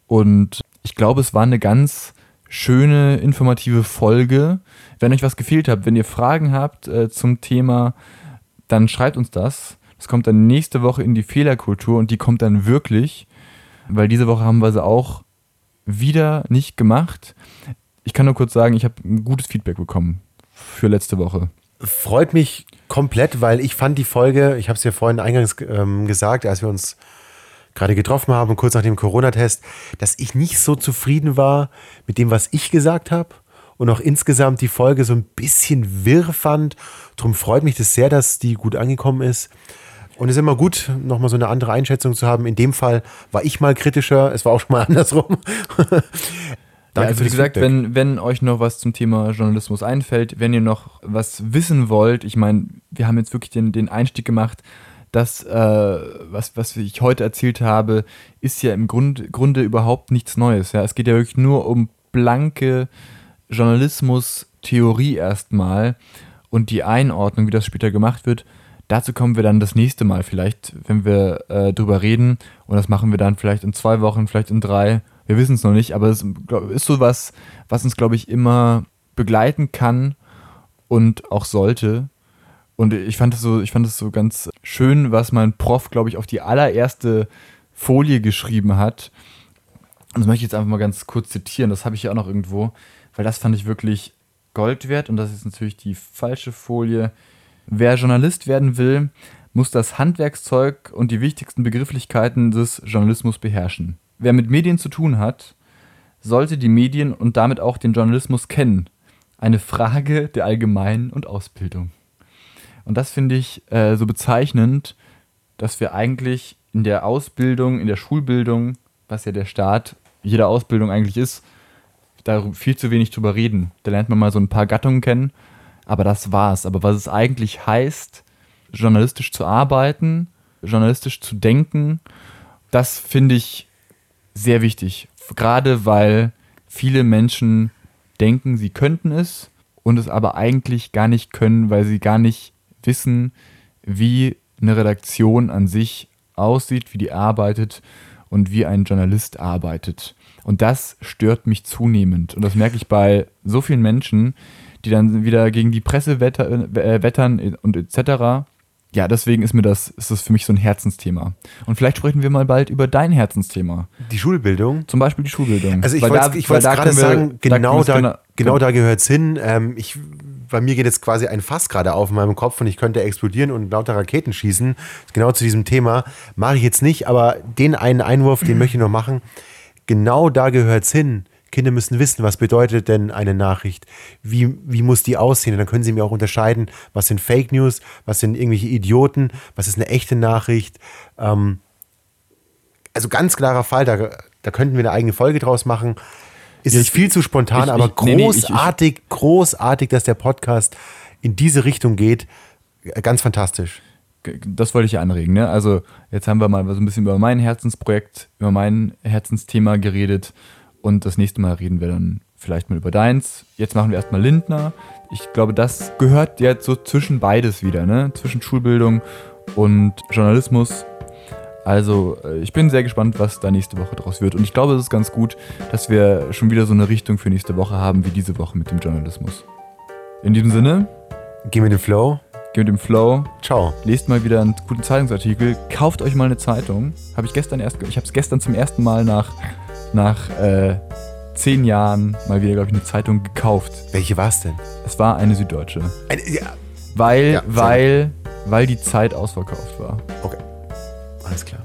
Und ich glaube, es war eine ganz schöne, informative Folge. Wenn euch was gefehlt hat, wenn ihr Fragen habt äh, zum Thema, dann schreibt uns das. Das kommt dann nächste Woche in die Fehlerkultur und die kommt dann wirklich, weil diese Woche haben wir sie auch wieder nicht gemacht. Ich kann nur kurz sagen, ich habe ein gutes Feedback bekommen für letzte Woche. Freut mich komplett, weil ich fand die Folge, ich habe es ja vorhin eingangs ähm, gesagt, als wir uns gerade getroffen haben, kurz nach dem Corona-Test, dass ich nicht so zufrieden war mit dem, was ich gesagt habe und auch insgesamt die Folge so ein bisschen wirr fand. Drum freut mich das sehr, dass die gut angekommen ist. Und es ist immer gut, nochmal so eine andere Einschätzung zu haben. In dem Fall war ich mal kritischer, es war auch schon mal andersrum. ja, also wie gesagt, wenn, wenn euch noch was zum Thema Journalismus einfällt, wenn ihr noch was wissen wollt, ich meine, wir haben jetzt wirklich den, den Einstieg gemacht, das, äh, was, was ich heute erzählt habe, ist ja im Grund, Grunde überhaupt nichts Neues. Ja? Es geht ja wirklich nur um blanke Journalismus-Theorie erstmal und die Einordnung, wie das später gemacht wird. Dazu kommen wir dann das nächste Mal vielleicht, wenn wir äh, drüber reden. Und das machen wir dann vielleicht in zwei Wochen, vielleicht in drei. Wir wissen es noch nicht, aber es ist so was, was uns, glaube ich, immer begleiten kann und auch sollte. Und ich fand es so, ich fand es so ganz schön, was mein Prof, glaube ich, auf die allererste Folie geschrieben hat. Und das möchte ich jetzt einfach mal ganz kurz zitieren. Das habe ich ja auch noch irgendwo, weil das fand ich wirklich Gold wert. Und das ist natürlich die falsche Folie. Wer Journalist werden will, muss das Handwerkszeug und die wichtigsten Begrifflichkeiten des Journalismus beherrschen. Wer mit Medien zu tun hat, sollte die Medien und damit auch den Journalismus kennen. Eine Frage der Allgemeinen und Ausbildung. Und das finde ich äh, so bezeichnend, dass wir eigentlich in der Ausbildung, in der Schulbildung, was ja der Start jeder Ausbildung eigentlich ist, da viel zu wenig drüber reden. Da lernt man mal so ein paar Gattungen kennen aber das war's. Aber was es eigentlich heißt, journalistisch zu arbeiten, journalistisch zu denken, das finde ich sehr wichtig. Gerade weil viele Menschen denken, sie könnten es und es aber eigentlich gar nicht können, weil sie gar nicht wissen, wie eine Redaktion an sich aussieht, wie die arbeitet und wie ein Journalist arbeitet. Und das stört mich zunehmend. Und das merke ich bei so vielen Menschen, die dann wieder gegen die Presse wetter, äh, wettern und etc. Ja, deswegen ist mir das, ist das für mich so ein Herzensthema. Und vielleicht sprechen wir mal bald über dein Herzensthema. Die Schulbildung? Zum Beispiel die Schulbildung. Also ich wollte gerade sagen, genau da, da, genau da gehört es hin. Ähm, ich, bei mir geht jetzt quasi ein Fass gerade auf in meinem Kopf und ich könnte explodieren und lauter Raketen schießen. Genau zu diesem Thema. Mache ich jetzt nicht, aber den einen Einwurf, den möchte ich noch machen. Genau da gehört es hin. Kinder müssen wissen, was bedeutet denn eine Nachricht? Wie, wie muss die aussehen? Und dann können sie mir auch unterscheiden, was sind Fake News, was sind irgendwelche Idioten, was ist eine echte Nachricht. Ähm, also ganz klarer Fall, da, da könnten wir eine eigene Folge draus machen. Ist ja, es viel zu spontan, ich, aber ich, großartig, nee, nee, ich, großartig, dass der Podcast in diese Richtung geht. Ganz fantastisch. Das wollte ich ja anregen. Ne? Also jetzt haben wir mal so ein bisschen über mein Herzensprojekt, über mein Herzensthema geredet und das nächste Mal reden wir dann vielleicht mal über deins. Jetzt machen wir erstmal Lindner. Ich glaube, das gehört jetzt so zwischen beides wieder, ne? Zwischen Schulbildung und Journalismus. Also, äh, ich bin sehr gespannt, was da nächste Woche draus wird. Und ich glaube, es ist ganz gut, dass wir schon wieder so eine Richtung für nächste Woche haben, wie diese Woche mit dem Journalismus. In diesem Sinne. Geh mit dem Flow. Geh mit dem Flow. Ciao. Lest mal wieder einen guten Zeitungsartikel. Kauft euch mal eine Zeitung. Habe ich gestern erst. Ich habe es gestern zum ersten Mal nach nach äh, zehn Jahren mal wieder, glaube ich, eine Zeitung gekauft. Welche war es denn? Es war eine Süddeutsche. Eine, ja. Weil, ja, weil, weil die Zeit ausverkauft war. Okay. Alles klar.